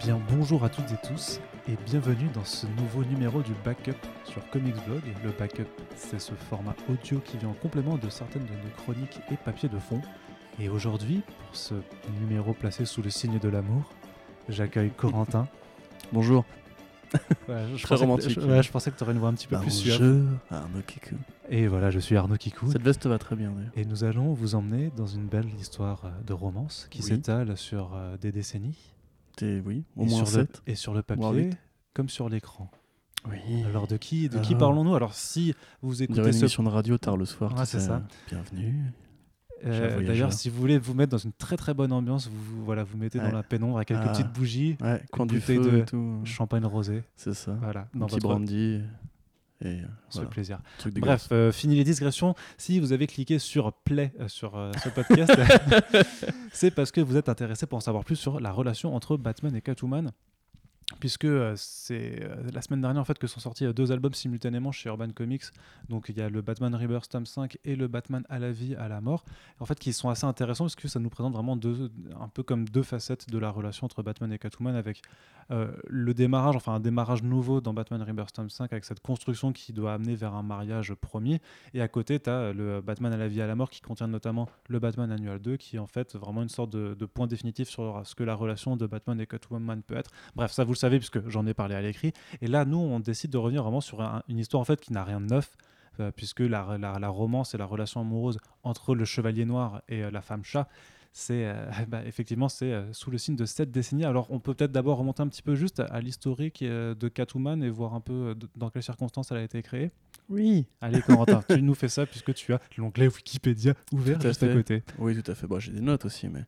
bien bonjour à toutes et tous et bienvenue dans ce nouveau numéro du Backup sur Comics Blog. Le Backup, c'est ce format audio qui vient en complément de certaines de nos chroniques et papiers de fond. Et aujourd'hui, pour ce numéro placé sous le signe de l'amour, j'accueille Corentin. Bonjour. Ouais, je, Très pensais romantique. Que, je, ouais, je pensais que tu aurais une voix un petit peu plus suave. Bonjour, Arnaud Kikou. Et voilà, je suis Arnaud Kikou. Cette veste va très bien. Et nous allons vous emmener dans une belle histoire euh, de romance qui Oui. s'étale sur euh, des décennies. T'es- oui, au et moins sur le, 7. et sur le papier comme sur l'écran. Oui. Alors de qui, de qui Ah. parlons-nous? Alors si vous écoutez une ce... émission de radio tard le soir. Tu c'est ça. Bienvenue. Euh. D'ailleurs, si vous voulez vous mettre dans une très très bonne ambiance, vous vous- voilà, vous mettez dans la pénombre avec quelques Ah. petites bougies, Ouais, coin du feu de et tout. champagne rosé, C'est ça. voilà, Un petit votre brandy. Et euh, ce voilà, plaisir. Bref, euh, fini les digressions. Si vous avez cliqué sur play euh, sur euh, ce podcast, c'est parce que vous êtes intéressé pour en savoir plus sur la relation entre Batman et Catwoman. Puisque euh, c'est euh, la semaine dernière en fait que sont sortis euh, deux albums simultanément chez Urban Comics. Donc il y a le Batman Rebirth tome 5 et le Batman à la vie à la mort. En fait qui sont assez intéressants parce que ça nous présente vraiment deux, un peu comme deux facettes de la relation entre Batman et Catwoman avec le démarrage, enfin un démarrage nouveau dans Batman Rebirth tome 5 avec cette construction qui doit amener vers un mariage promis. Et à côté, tu as le Batman à la vie à la mort qui contient notamment le Batman Annual 2 qui est en fait vraiment une sorte de, de point définitif sur ce que la relation de Batman et Catwoman peut être. Bref, ça vous le savez puisque j'en ai parlé à l'écrit. Et là, nous, on décide de revenir vraiment sur un- une histoire en fait qui n'a rien de neuf. euh, puisque la, la- la romance et la relation amoureuse entre le chevalier noir et euh, la femme chat, c'est euh, bah, effectivement c'est euh, sous le signe de cette décennie. Alors on peut peut-être d'abord remonter un petit peu juste à, l'historique euh, de Catwoman et voir un peu de- dans quelles circonstances elle a été créée. Oui. Allez Corentin, tu nous fais ça puisque tu as l'onglet Wikipédia ouvert Tout à juste à côté. Oui, tout à fait. Bon, j'ai des notes aussi, mais.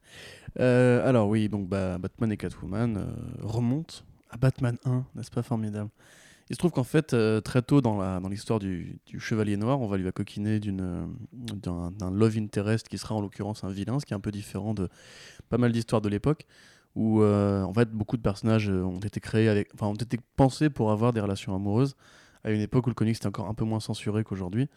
Euh, alors, oui, donc bah, Batman et Catwoman euh, remontent à Batman 1, n'est-ce pas formidable Il se trouve qu'en fait, euh, très tôt dans l'histoire du, Chevalier Noir, on va lui coquiner d'une, euh, d'un, love interest qui sera en l'occurrence un vilain, ce qui est un peu différent de pas mal d'histoires de l'époque, où euh, en fait beaucoup de personnages ont été créés, enfin, ont été pensés pour avoir des relations amoureuses, à une époque où le comics était encore un peu moins censuré qu'aujourd'hui.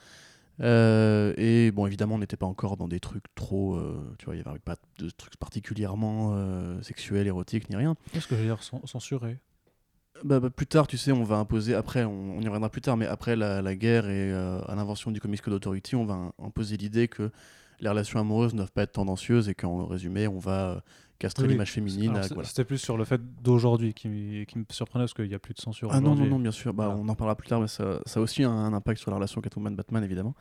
Euh, et bon, évidemment, on n'était pas encore dans des trucs trop. euh, tu vois, il n'y avait pas de trucs particulièrement euh, sexuels, érotiques, ni rien. Qu'est-ce que je veux dire cen- censuré? Bah, bah, plus tard, tu sais, on va imposer. Après, on, on y reviendra plus tard, mais après la, la guerre et à l'invention du Comics Code Authority, on va im- imposer l'idée que les relations amoureuses ne doivent pas être tendancieuses et qu'en résumé, on va castrer Oui, l'image féminine. Voilà. C'était plus sur le fait d'aujourd'hui qui, me surprenait parce qu'il n'y a plus de censure Ah non, non, non, bien sûr. Bah, Voilà. On en parlera plus tard, mais ça, ça a aussi un, un impact sur la relation Catwoman-Batman, évidemment.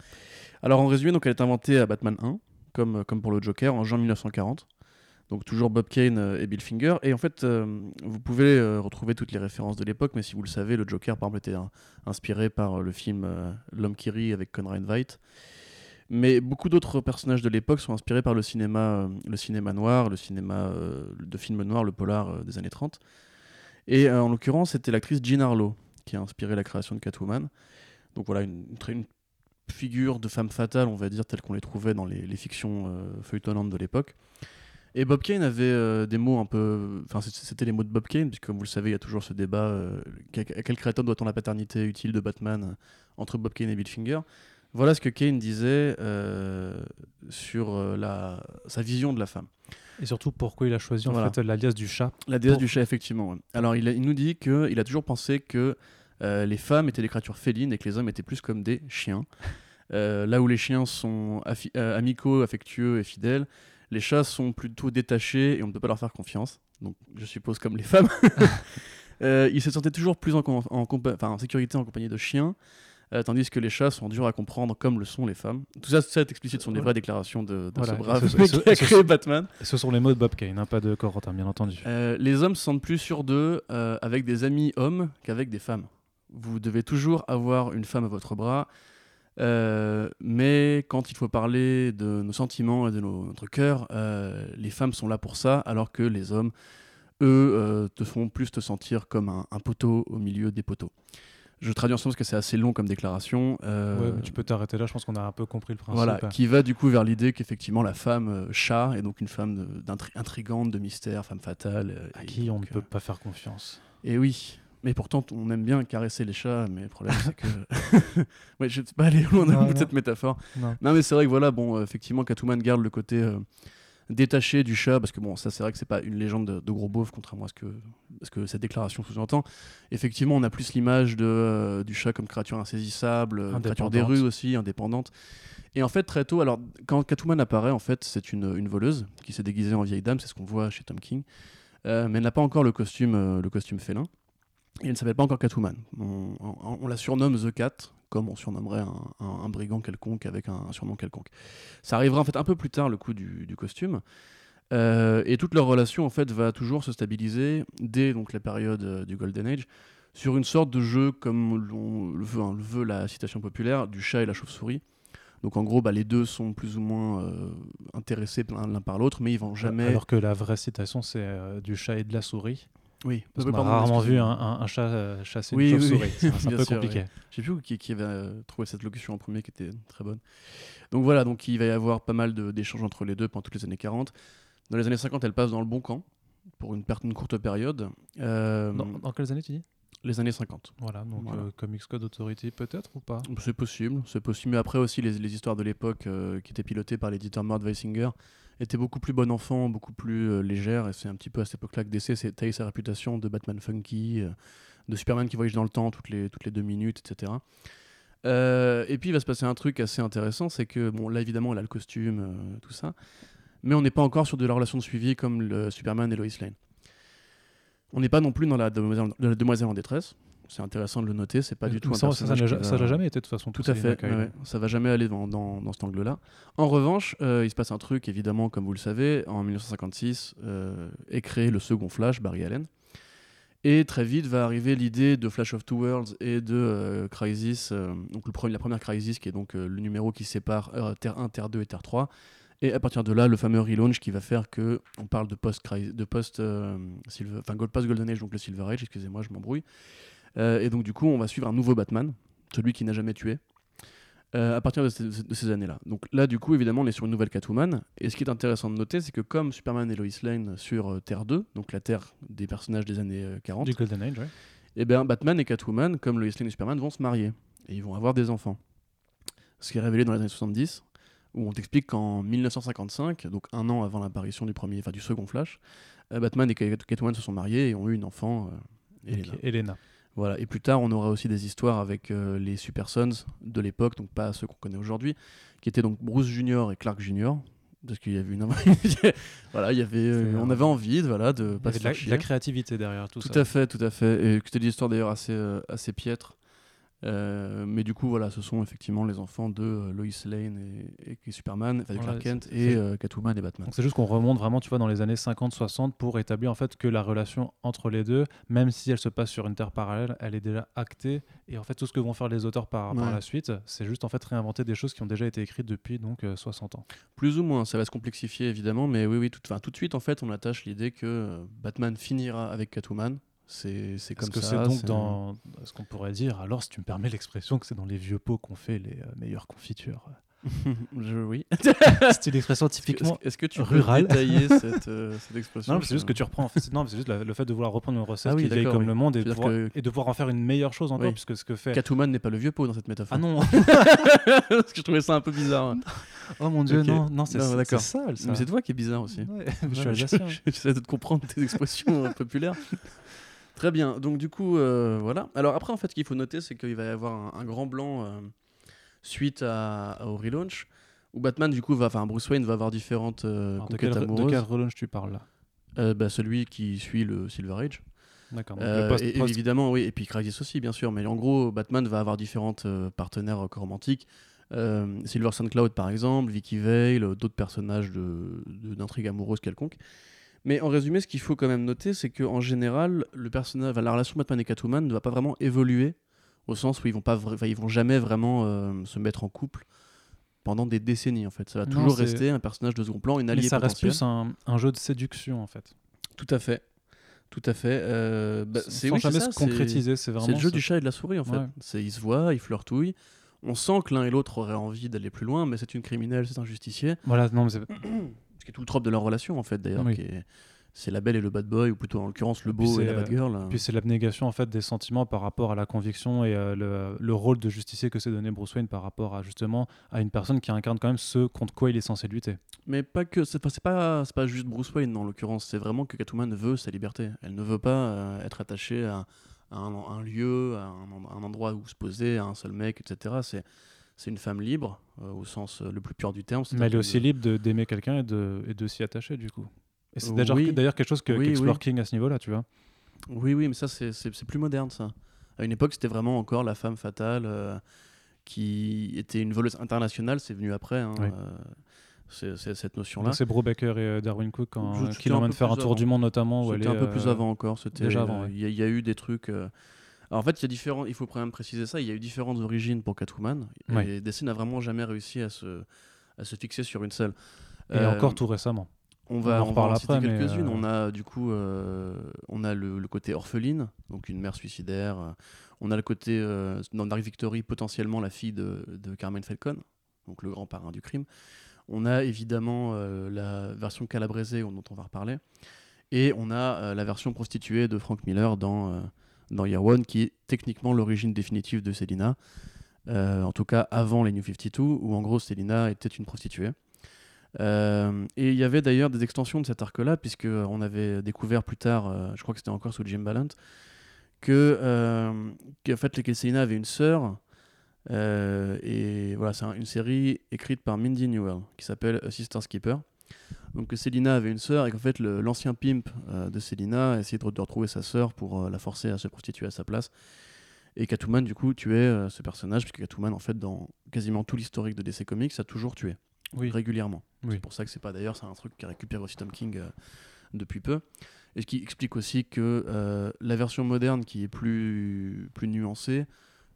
Alors, en résumé, donc, elle est inventée à Batman 1, comme, comme pour le Joker, en juin 1940. Donc, toujours Bob Kane euh, et Bill Finger. Et en fait, euh, vous pouvez euh, retrouver toutes les références de l'époque, mais si vous le savez, le Joker, par exemple, était inspiré par euh, le film euh, L'homme qui rit avec Conrad Veidt. Mais beaucoup d'autres personnages de l'époque sont inspirés par le cinéma, euh, le cinéma noir, le cinéma euh, de film noir, le polar euh, des années 30. Et en l'occurrence, c'était l'actrice Jean Harlow qui a inspiré la création de Catwoman. Donc voilà, une, figure de femme fatale, on va dire, telle qu'on les trouvait dans les, fictions feuilletonnantes de l'époque. Et Bob Kane avait des mots un peu. Enfin, c'était les mots de Bob Kane, puisque comme vous le savez, il y a toujours ce débat euh, à quel créateur doit-on la paternité utile de Batman entre Bob Kane et Bill Finger Voilà ce que Kane disait euh, sur euh, la, sa vision de la femme. Et surtout pourquoi il a choisi en Voilà. fait l'alias du chat. La déesse Pour- du chat, effectivement. ouais. Alors, il, a- il nous dit qu'il a toujours pensé que euh, les femmes étaient des créatures félines et que les hommes étaient plus comme des chiens. Euh, là où les chiens sont amicaux, affectueux et fidèles, les chats sont plutôt détachés et on ne peut pas leur faire confiance. Donc, je suppose comme les femmes. Il se sentait toujours plus en sécurité en compagnie de chiens. Euh, tandis que les chats sont durs à comprendre comme le sont les femmes. Tout ça, tout ça est explicite sont des vraies déclarations de, de Voilà, ce brave ce- qui a créé Batman. Ce sont les mots de Bob Kane, hein, pas de Corentin, bien entendu. Euh, les hommes se sentent plus sûrs d'eux euh, avec des amis hommes qu'avec des femmes. Vous devez toujours avoir une femme à votre bras, euh, mais quand il faut parler de nos sentiments et de nos- notre cœur, euh, les femmes sont là pour ça, alors que les hommes, eux, euh, te font plus te sentir comme un, un poteau au milieu des poteaux. Je traduis ensemble parce que c'est assez long comme déclaration. euh, Ouais, mais tu peux t'arrêter là, je pense qu'on a un peu compris le principe. voilà, qui va du coup vers l'idée qu'effectivement la femme euh, chat est donc une femme intrigante, de mystère, femme fatale. euh, À qui on ne peut pas faire confiance. Et oui, mais pourtant on aime bien caresser les chats, mais le problème c'est que. ouais, je ne sais pas aller loin au bout de cette métaphore. Non. Non, mais c'est vrai que voilà, bon, euh, effectivement, Catwoman garde le côté euh, détaché du chat, parce que bon, ça c'est vrai que c'est pas une légende de, de gros beauf, contrairement à ce que cette déclaration sous-entend, effectivement, on a plus l'image de, euh, du chat comme créature insaisissable, euh, créature des rues aussi, indépendante. Et en fait, très tôt, alors quand Catwoman apparaît, en fait, c'est une, une voleuse qui s'est déguisée en vieille dame, c'est ce qu'on voit chez Tom King, Euh, mais elle n'a pas encore le costume, le costume félin. Et elle ne s'appelle pas encore Catwoman. On, on- on la surnomme The Cat, comme on surnommerait un, un- un brigand quelconque avec un, un surnom quelconque. Ça arrivera en fait un peu plus tard, le coup du, du costume. Euh, et toute leur relation en fait va toujours se stabiliser dès donc la période euh, du Golden Age sur une sorte de jeu comme le veut, hein, le veut la citation populaire du chat et la chauve-souris. Donc en gros, bah, les deux sont plus ou moins euh, intéressés l'un l'un par l'autre, mais ils vont jamais. Alors que la vraie citation, c'est euh, du chat et de la souris. Oui, Parce qu'on a rarement vu un, un- un chat euh, chasser Oui, une oui, oui. chauve-souris. C'est un peu sûr, compliqué. Je sais plus qui, qui avait euh, trouvé cette locution en premier qui était très bonne. Donc voilà, donc il va y avoir pas mal d'échanges entre les deux pendant toutes les années 40. Dans les années 50, elle passe dans le bon camp pour une, courte période. Euh, Dans, dans quelles années tu dis? Les années 50. Voilà, donc Voilà. Comics Code Authority peut-être ou pas? C'est possible, c'est possible. Mais après aussi, les, les histoires de l'époque qui étaient pilotées par l'éditeur Mort Weisinger étaient beaucoup plus bon enfant, beaucoup plus euh, légères. Et c'est un petit peu à cette époque-là que DC s'est sa réputation de Batman funky, euh, de Superman qui voyage dans le temps toutes les, deux minutes, etc. Euh, et puis il va se passer un truc assez intéressant, c'est que, bon, là évidemment, elle a le costume, tout ça. Mais on n'est pas encore sur de la relation de suivi comme le Superman et Lois Lane. On n'est pas non plus dans la demoiselle en détresse. C'est intéressant de le noter, c'est pas du tout un ça, ça, ça n'a jamais été de toute façon. tout à fait, ouais, ça va jamais aller dans, dans- dans cet angle-là. En revanche, euh, il se passe un truc, évidemment, comme vous le savez, en 1956 euh, est créé le second Flash, Barry Allen. Et très vite va arriver l'idée de Flash of Two Worlds et de euh, Crisis, donc le premier, la première Crisis qui est donc le numéro qui sépare Terre 1, Terre 2 et Terre 3. Et à partir de là, le fameux relaunch qui va faire que on parle de post de post euh, Silver, enfin Gold post Golden Age, donc le Silver Age. Excusez-moi, je m'embrouille. Euh, et donc du coup, on va suivre un nouveau Batman, celui qui n'a jamais tué, euh, à partir de ces, de ces années-là. Donc là, du coup, évidemment, on est sur une nouvelle Catwoman. Et ce qui est intéressant de noter, c'est que comme Superman et Lois Lane sur euh, Terre 2, donc la Terre des personnages des années euh, 40, Du Golden Age, ouais. et bien Batman et Catwoman, comme Lois Lane et Superman, vont se marier. Et ils vont avoir des enfants. Ce qui est révélé dans les années 70, où on t'explique qu'en 1955, donc un an avant l'apparition du premier, enfin du second Flash, Batman et Cat- Catwoman se sont mariés et ont eu une enfant, Elena. Elena. Voilà. Et plus tard, on aura aussi des histoires avec euh, les Super Sons de l'époque, donc pas ceux qu'on connaît aujourd'hui, qui étaient donc Bruce Junior et Clark Junior. Parce qu'il y avait une. voilà, il y avait, euh, on avait envie de, voilà, de Il y pas avait se de la, de créativité derrière tout, Tout ça. à fait, tout à fait. Et c'était des histoires d'ailleurs assez, euh, assez piètres. Euh, mais du coup, voilà, ce sont effectivement les enfants de euh, Lois Lane et, Superman, enfin de Clark Kent et euh, Catwoman et Batman. Donc c'est juste qu'on remonte vraiment, tu vois, dans les années 50-60 pour établir en fait que la relation entre les deux, même si elle se passe sur une terre parallèle, elle est déjà actée. Et en fait, tout ce que vont faire les auteurs par, la suite, c'est juste en fait réinventer des choses qui ont déjà été écrites depuis donc euh, 60 ans. Plus ou moins, ça va se complexifier évidemment, mais oui, oui, tout, tout de suite en fait, on attache l'idée que euh, Batman finira avec Catwoman. C'est comme que ça. c'est donc c'est- dans ce qu'on pourrait dire, alors si tu me permets l'expression, que c'est dans les vieux pots qu'on fait les euh, meilleures confitures. Je, oui. c'est une expression Est-ce que- typiquement. Est-ce que tu rural. peux détailler cette, euh, cette expression Non, c'est juste que tu reprends. en fait, c'est- non, mais c'est juste la- le fait de vouloir reprendre une recette Ah oui, qui est vieille comme oui. le monde et de, pouvoir, que- et de pouvoir en faire une meilleure chose encore, Oui. puisque ce que fait. Catwoman n'est pas le vieux pot dans cette métaphore. Ah non Parce que je trouvais ça un peu bizarre. Oh mon dieu, Ok. non, non, c'est sale ça. Mais c'est toi qui est bizarre aussi. Ouais, je suis alsacien. J'essaie de te comprendre tes expressions euh, populaires. Très bien. Donc du coup, euh, voilà. Alors après, en fait, ce qu'il faut noter, c'est qu'il va y avoir un, un grand blanc euh, suite à, au relaunch, où Batman, du coup, va, enfin Bruce Wayne va avoir différentes euh, Alors, de, conquêtes quel, de amoureuses. quel relaunch tu parles là? Euh, bah, celui qui suit le Silver Age. D'accord. donc Euh, le post- et, et post- évidemment, oui, et puis Crisis aussi, bien sûr. Mais en gros, Batman va avoir différentes euh, partenaires euh, romantiques. Euh, Silver Sun Cloud, par exemple, Vicky Vale, euh, d'autres personnages de- de- d'intrigue amoureuse quelconque. Mais en résumé, ce qu'il faut quand même noter, c'est qu'en général, le personnage, la relation Batman et Catwoman ne va pas vraiment évoluer, au sens où ils vont pas, ils vont jamais vraiment euh, se mettre en couple pendant des décennies. En fait, ça va Non, toujours rester un personnage de second plan, une Mais alliée ça reste plus un, un jeu de séduction en fait. Tout à fait, tout à fait. Euh, bah, Sans c'est jamais ça, se concrétiser, c'est vraiment. C'est le jeu ce- du chat et de la souris en fait. Ouais. C'est ils se voient, ils flirtouillent. On sent que l'un et l'autre auraient envie d'aller plus loin, mais c'est une criminelle, c'est un justicier. Voilà, non, mais c'est- Ce qui est tout le trope de leur relation en fait d'ailleurs. Oui. c'est la belle et le bad boy, ou plutôt en l'occurrence le beau et la euh, bad girl. euh. Puis c'est l'abnégation en fait des sentiments par rapport à la conviction et euh, le, le rôle de justicier que s'est donné Bruce Wayne par rapport à justement à une personne qui incarne quand même ce contre quoi il est censé lutter. Mais pas que, c'est pas, c'est pas, pas juste Bruce Wayne en l'occurrence, c'est vraiment que Catwoman veut sa liberté. Elle ne veut pas euh, être attachée à, à un, un lieu, à un, un endroit où se poser, à un seul mec, etc. C'est, c'est une femme libre, euh, au sens euh, le plus pur du terme. Mais elle est aussi de- libre d'aimer quelqu'un et de, et de s'y attacher du coup. Et c'est d'ailleurs oui. quelque chose que, Oui, qu'explore oui. King à ce niveau-là, tu vois. Oui, oui, mais ça, c'est, plus moderne, ça. À une époque, c'était vraiment encore la femme fatale euh, qui était une voleuse internationale, c'est venu après. hein, euh, c'est, cette notion-là. C'est Brubaker et Darwin Cook quand, qui l'emmènent faire un tour avant. du monde notamment. C'était un peu plus avant encore. Déjà avant, ouais. Y, il y a eu des trucs. Alors, en fait, il y a différents. Il faut quand même préciser ça. Il y a eu différentes origines pour Catwoman. Ouais. Et DC n'a vraiment jamais réussi à se à se fixer sur une seule. Et Euh, encore tout récemment. on va on en on, va en citer quelques-unes. euh, On a du coup, euh, on a le, le côté orpheline, donc une mère suicidaire. On a le côté dans Dark Victory potentiellement la fille de, de Carmen Falcon, donc le grand parrain du crime. On a évidemment la version calabrésée dont on va reparler, et on a la version prostituée de Frank Miller dans dans Year One, qui est techniquement l'origine définitive de Selina. Euh, en tout cas avant les New 52, où en gros Selina était une prostituée. Euh, et il y avait d'ailleurs des extensions de cet arc-là, puisque euh, on avait découvert plus tard, je crois que c'était encore sous Jim Ballant, que qu'en fait Selina avait une sœur. et voilà, c'est un- une série écrite par Mindy Newell qui s'appelle A Sister's Keeper. Donc que Selina avait une sœur et qu'en fait l'ancien pimp euh, de Selina essayait de, de retrouver sa sœur pour euh, la forcer à se prostituer à sa place. Et Catwoman du coup tuait euh, ce personnage puisque Catwoman en fait dans quasiment tout l'historique de DC Comics a toujours tué Oui. régulièrement. Oui. C'est pour ça que c'est pas d'ailleurs, c'est un truc qui récupère aussi Tom King depuis peu. Et ce qui explique aussi que la version moderne qui est plus, plus nuancée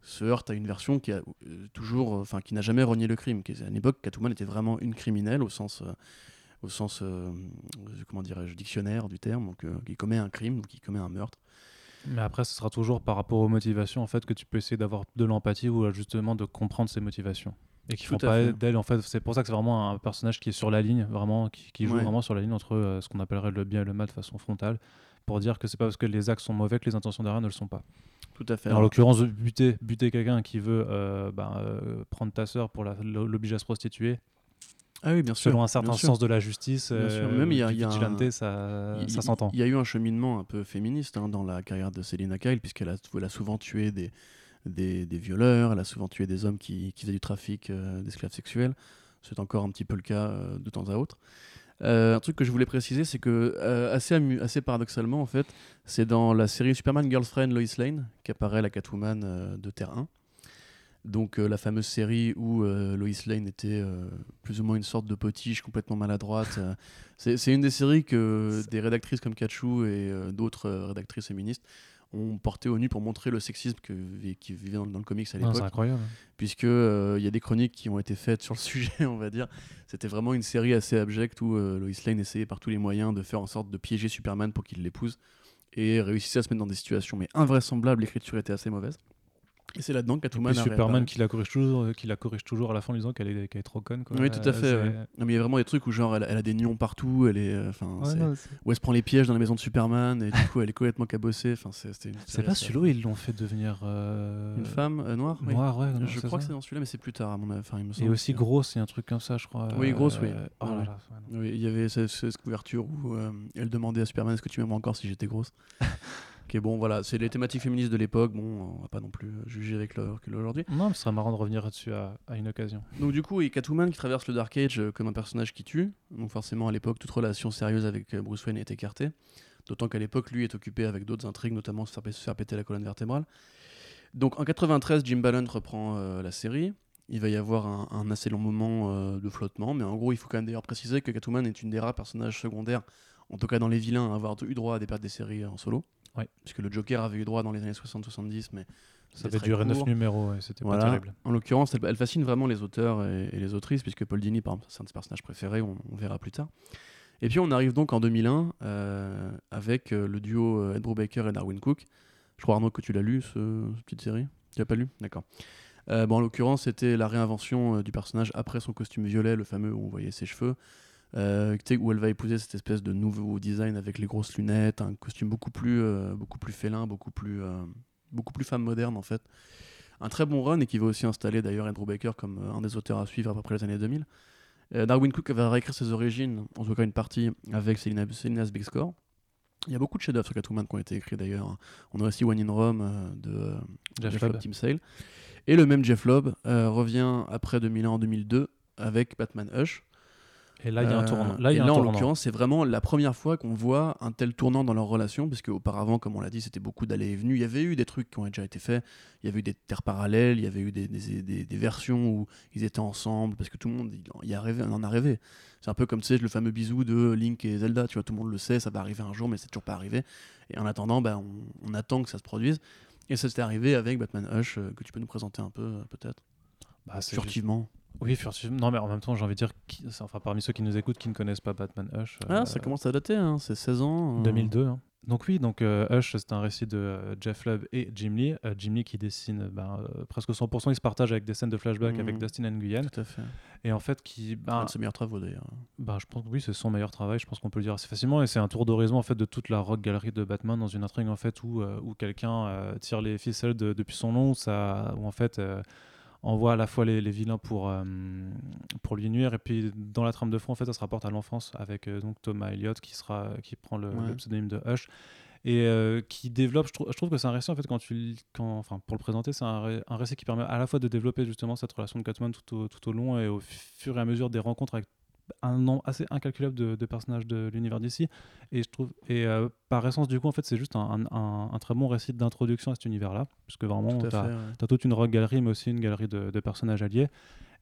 se heurte à une version qui a toujours, enfin qui n'a jamais renié le crime. Qui À l'époque, Catwoman était vraiment une criminelle au sens, au sens, euh, comment dirais-je, dictionnaire du terme, donc euh, qui commet un crime, donc qui commet un meurtre. Mais après, ce sera toujours par rapport aux motivations en fait que tu peux essayer d'avoir de l'empathie ou euh, justement de comprendre ses motivations. Et qui font pas d'elle en fait. C'est pour ça que c'est vraiment un personnage qui est sur la ligne, vraiment, qui, qui joue Ouais. vraiment sur la ligne entre euh, ce qu'on appellerait le bien et le mal de façon frontale, pour dire que c'est pas parce que les actes sont mauvais que les intentions derrière ne le sont pas. Tout à fait. En l'occurrence, buter, buter quelqu'un qui veut euh, prendre ta sœur pour l'obliger à se prostituer, ah oui, bien sûr. selon un certain sens de la justice, Bien sûr. euh, Même il y a- y un- ça, Il- ça il- s'entend. Il y a eu un cheminement un peu féministe hein, dans la carrière de Selina Kyle, puisqu'elle a, elle a souvent tué des, des, des violeurs, elle a souvent tué des hommes qui, qui faisaient du trafic euh, d'esclaves sexuels. C'est encore un petit peu le cas euh, de temps à autre. Euh, un truc que je voulais préciser, c'est que, assez, assez paradoxalement, en fait, c'est dans la série Superman Girlfriend Lois Lane qu'apparaît la Catwoman de Terre 1. Donc euh, la fameuse série où euh, Lois Lane était euh, plus ou moins une sorte de potiche complètement maladroite. c'est une des séries que des rédactrices comme Kachou et d'autres rédactrices féministes ont porté au nu pour montrer le sexisme que, qui vivait dans, dans le comics à Ah, l'époque c'est incroyable. puisque euh, il y a des chroniques qui ont été faites sur le sujet, on va dire. C'était vraiment une série assez abjecte où Lois Lane essayait par tous les moyens de faire en sorte de piéger Superman pour qu'il l'épouse et réussissait à se mettre dans des situations mais invraisemblables. L'écriture était assez mauvaise. Et c'est là-dedans que Et Catwoman puis a Superman qui la corrige toujours, euh, qui la corrige toujours à la fin en disant qu'elle est, qu'elle est trop conne. Quoi. Oui, tout à Euh, fait. c'est- ouais. Non, mais il y a vraiment des trucs où genre elle, elle a des nions partout, elle est, euh, enfin, Ouais, non, où elle se prend les pièges dans la maison de Superman et du coup elle est complètement cabossée. Enfin, c'est- pas celui-là où ils l'ont fait devenir euh, Une femme euh, noire. oui. noire, ouais. non, Je crois que c'est dans celui-là, mais c'est plus tard à mon avis. Enfin, il me Et aussi que- grosse, il y a un truc comme ça, je crois. Oui, grosse, oui. Oh là là. Oui, il y avait cette, cette couverture où euh, elle demandait à Superman est-ce que tu m'aimerais encore si j'étais grosse? Ok, bon, voilà, c'est les thématiques féministes de l'époque. Bon, on va pas non plus euh, juger avec le recul aujourd'hui. Non, mais ce serait marrant de revenir là-dessus à, à une occasion. Donc, du coup, il y a Catwoman qui traverse le Dark Age euh, comme un personnage qui tue. Donc, forcément, à l'époque, toute relation sérieuse avec euh, Bruce Wayne est écartée. D'autant qu'à l'époque, lui est occupé avec d'autres intrigues, notamment se faire, se faire péter la colonne vertébrale. Donc, en 93, Jim Ballant reprend euh, la série. Il va y avoir un, un assez long moment euh, de flottement, mais en gros, il faut quand même d'ailleurs préciser que Catwoman est une des rares personnages secondaires, en tout cas dans les vilains, à avoir eu droit à des pertes des séries en solo. Ouais. Puisque le Joker avait eu droit dans les années 60-70, mais Ça avait duré 9 court. numéros, ouais, c'était Voilà. pas terrible. En l'occurrence, elle, elle fascine vraiment les auteurs et, et les autrices, puisque Paul Dini, par exemple, c'est un de ses personnages préférés, on, on verra plus tard. Et puis on arrive donc en 2001 euh, avec euh, le duo euh, Ed Brubaker et Darwin Cook. Je crois Arnaud que tu l'as lu, ce, cette petite série? Tu l'as pas lu? D'accord. Euh, bon, en l'occurrence, c'était la réinvention euh, du personnage après son costume violet, le fameux où on voyait ses cheveux, euh, où elle va épouser cette espèce de nouveau design avec les grosses lunettes, un costume beaucoup plus, euh, beaucoup plus félin, beaucoup plus, euh, beaucoup plus femme moderne en fait. Un très bon run et qui va aussi installer d'ailleurs Andrew Baker comme un des auteurs à suivre après les années 2000. Euh, Darwin Cook va réécrire ses origines, en tout cas une partie, avec Selina, Selina's Big Score. Il y a beaucoup de chefs-d'œuvre sur Catwoman qui ont été écrits d'ailleurs. On a aussi One in Rome de Jeff Loeb. Team Sale. Et le même Jeff Loeb revient après 2001 en 2002 avec Batman Hush. Et là, il y a un Euh, tournant. Là, y un en l'occurrence, c'est vraiment la première fois qu'on voit un tel tournant dans leur relation, parce qu'auparavant, comme on l'a dit, c'était beaucoup d'allées et venues. Il y avait eu des trucs qui ont déjà été faits, il y avait eu des terres parallèles, il y avait eu des, des- des- des versions où ils étaient ensemble, parce que tout le monde il en- y a rêvé, on en a rêvé. C'est un peu comme tu sais, le fameux bisou de Link et Zelda, tu vois, tout le monde le sait, ça va arriver un jour, mais c'est toujours pas arrivé. Et en attendant, bah, on, on attend que ça se produise. Et ça s'est arrivé avec Batman Hush, euh, que tu peux nous présenter un peu, euh, peut-être, Bah, juste- furtivement. Oui, furtivement. Non, mais en même temps, j'ai envie de dire, qui- enfin, parmi ceux qui nous écoutent, qui ne connaissent pas Batman Hush. Ah, euh, ça commence à dater, hein, c'est 16 ans. euh. 2002. hein. Donc oui, donc euh, Hush, c'est un récit de euh, Jeff Lubb et Jim Lee. Euh, Jim Lee qui dessine euh, ben, euh, presque 100%, il se partage avec des scènes de flashback avec Dustin Nguyen. Tout à fait. Et en fait, qui, ben, un de ses meilleurs travaux d'ailleurs. ben, je pense que oui, c'est son meilleur travail, je pense qu'on peut le dire assez facilement. Et c'est un tour d'horizon en fait de toute la rock galerie de Batman dans une intrigue en fait où, euh, où quelqu'un euh, tire les ficelles de- depuis son nom, où, ça, où en fait euh, envoie à la fois les, les vilains pour, euh, pour lui nuire. Et puis dans la trame de fond, en fait, ça se rapporte à l'enfance avec euh, donc Thomas Elliott qui, sera, qui prend le, Ouais. le pseudonyme de Hush et euh, qui développe. Je, trou- je trouve que c'est un récit en fait quand tu quand, enfin pour le présenter, c'est un, ré- un récit qui permet à la fois de développer justement cette relation de Catwoman tout au, tout au long et au fur et à mesure des rencontres avec un nombre assez incalculable de, de personnages de l'univers d'ici et je trouve et euh, par essence du coup en fait c'est juste un, un- un très bon récit d'introduction à cet univers là puisque vraiment ouais. T'as toute une rock galerie, mais aussi une galerie de, de personnages alliés.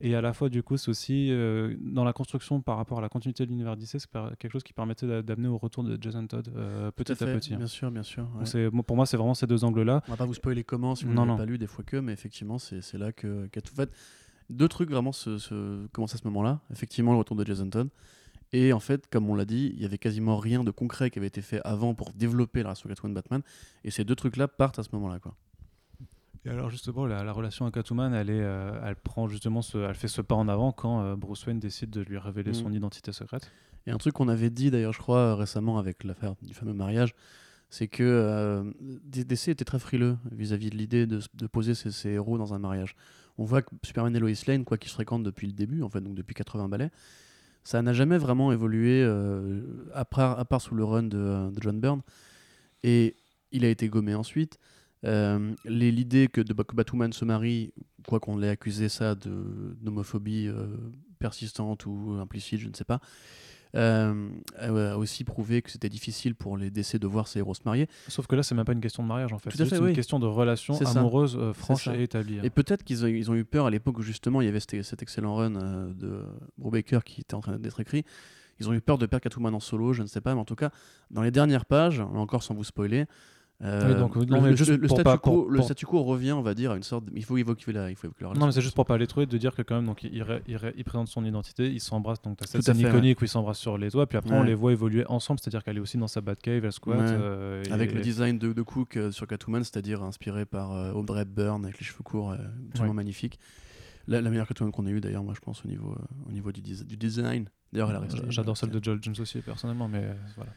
Et à la fois, du coup, c'est aussi euh, dans la construction par rapport à la continuité de l'univers d'IC, c'est quelque chose qui permettait d'a- d'amener au retour de Jason Todd euh, petit à, petit. hein. Bien sûr, bien sûr. ouais. C'est- pour moi, c'est vraiment ces deux angles-là. On va pas vous spoiler comment si vous Non, n'avez non. pas lu des fois que, mais effectivement, c'est là que. qu'à tout- fait, deux trucs vraiment se, se commencent à ce moment-là. Effectivement, le retour de Jason Todd. Et en fait, comme on l'a dit, il y avait quasiment rien de concret qui avait été fait avant pour développer la relation Catwoman Batman. Et ces deux trucs-là partent à ce moment-là. Quoi. Et alors, justement, la, la relation à Catwoman, elle, est, euh, elle, prend justement ce, elle fait ce pas en avant quand euh, Bruce Wayne décide de lui révéler Mm. son identité secrète. Et un truc qu'on avait dit d'ailleurs, je crois, euh, récemment avec l'affaire du fameux mariage, c'est que euh, DC était très frileux vis-à-vis de l'idée de poser ses, ses héros dans un mariage. On voit que Superman et Lois Lane, quoi qu'ils se fréquentent depuis le début, en fait, donc depuis 80 balais, ça n'a jamais vraiment évolué, euh, à, part, sous le run de, John Byrne. Et il a été gommé ensuite. Euh, L'idée que, que Batwoman se marie, quoi qu'on l'ait accusé ça d'homophobie euh, persistante ou implicite, je ne sais pas, a aussi prouvé que c'était difficile pour les décès de voir ses héros se marier. Sauf que là, c'est même pas une question de mariage, en fait. C'est juste fait, une oui. question de relation amoureuse, euh, franche et établie. Et peut-être qu'ils ont, ils ont eu peur à l'époque où justement il y avait cet, cet excellent run euh, de Brubaker qui était en train d'être écrit. Ils ont eu peur de perdre Catwoman en solo, je ne sais pas, mais en tout cas, dans les dernières pages, encore sans vous spoiler, euh, Oui, donc, non, le, mais le- juste le pour statu pas- quo, pour- le statu quo revient, on va dire, à une sorte. de- il faut évoquer la, il faut évoquer la Non, mais c'est juste pour pas aller trop de dire que quand même, donc il, il ré- il ré- il présente son identité, il s'embrasse, donc t'as cette Tout à scène fait, iconique où ils s'embrassent sur les toits, puis après on Ouais. les voit évoluer ensemble, c'est-à-dire qu'elle est aussi dans sa Batcave, elle squatte. Ouais. euh, Avec le design de, de Cook euh, sur Catwoman, c'est-à-dire inspiré par Audrey Hepburn avec les cheveux courts, absolument Ouais. magnifique. La, la meilleure Catwoman qu'on ait eue d'ailleurs, moi je pense, au niveau, au niveau du, design. D'ailleurs, elle a. J'adore celle de Joel Jones aussi, personnellement, mais voilà.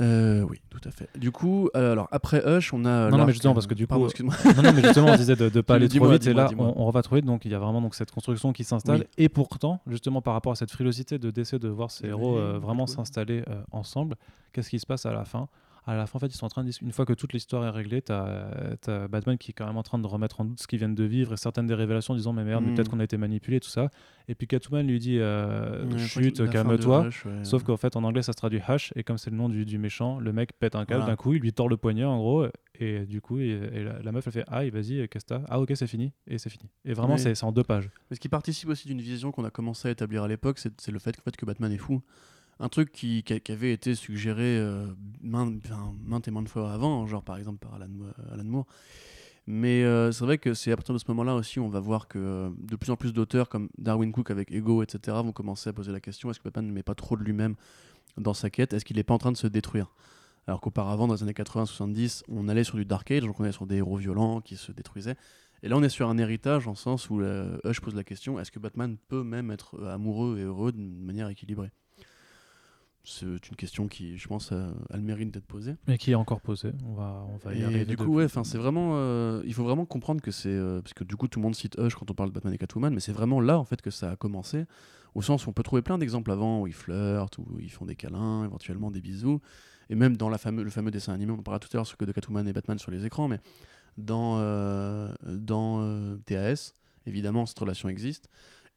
Euh, oui, tout à fait. Du coup, euh, alors après Hush, on a. Non, non, mais justement, euh, parce que du pardon, coup- excuse-moi. non, non, mais justement, on disait de ne pas aller trop vite, et là, on, on va trop vite, donc il y a vraiment donc, cette construction qui s'installe, Oui. et pourtant, justement, par rapport à cette frilosité de décès de voir ces Oui, héros euh, vraiment s'installer euh, ensemble, qu'est-ce qui se passe à la fin? À la fin, en fait, ils sont en train de une fois que toute l'histoire est réglée, t'as as Batman qui est quand même en train de remettre en doute ce qu'ils viennent de vivre et certaines des révélations en disant mais merde, mais peut-être qu'on a été manipulé tout ça. Et puis Catwoman lui dit euh, Ouais, je crois que chut, la fin de calme-toi. Ouais. Sauf qu'en fait, en anglais, ça se traduit Hush, et comme c'est le nom du, du méchant, le mec pète un câble Voilà. d'un coup, il lui tord le poignet, en gros, et du coup, et, et la, la meuf, elle fait Aïe, vas-y, t'as Ah, ok, c'est fini, et c'est fini. Et vraiment, Oui. c'est en deux pages. Mais ce qui participe aussi d'une vision qu'on a commencé à établir à l'époque, c'est le fait, qu'en fait que Batman est fou. Un truc qui, avait été suggéré euh, maintes, et maintes fois avant, genre par exemple par Alan, Mo- Alan Moore. Mais euh, c'est vrai que c'est à partir de ce moment-là aussi, on va voir que euh, de plus en plus d'auteurs comme Darwin Cook avec Ego, etc., vont commencer à poser la question est-ce que Batman ne met pas trop de lui-même dans sa quête? Est-ce qu'il n'est pas en train de se détruire? Alors qu'auparavant, dans les années 80-70, on allait sur du Dark Age, donc on allait sur des héros violents qui se détruisaient. Et là, on est sur un héritage en sens où Hush pose la question est-ce que Batman peut même être amoureux et heureux d'une manière équilibrée? C'est une question qui, je pense, a, a le mérite d'être posée. Mais qui est encore posée. On va, on va y Et arriver. du coup, depuis- ouais, enfin, c'est vraiment. euh, il faut vraiment comprendre que c'est. euh, parce que du coup, tout le monde cite Hush quand on parle de Batman et Catwoman, mais c'est vraiment là, en fait, que ça a commencé. Au sens où on peut trouver plein d'exemples avant où ils flirtent, où ils font des câlins, éventuellement des bisous. Et même dans la fameux, le fameux dessin animé, on parlera tout à l'heure sur que de Catwoman et Batman sur les écrans, mais dans, euh, dans euh, TAS, évidemment, cette relation existe.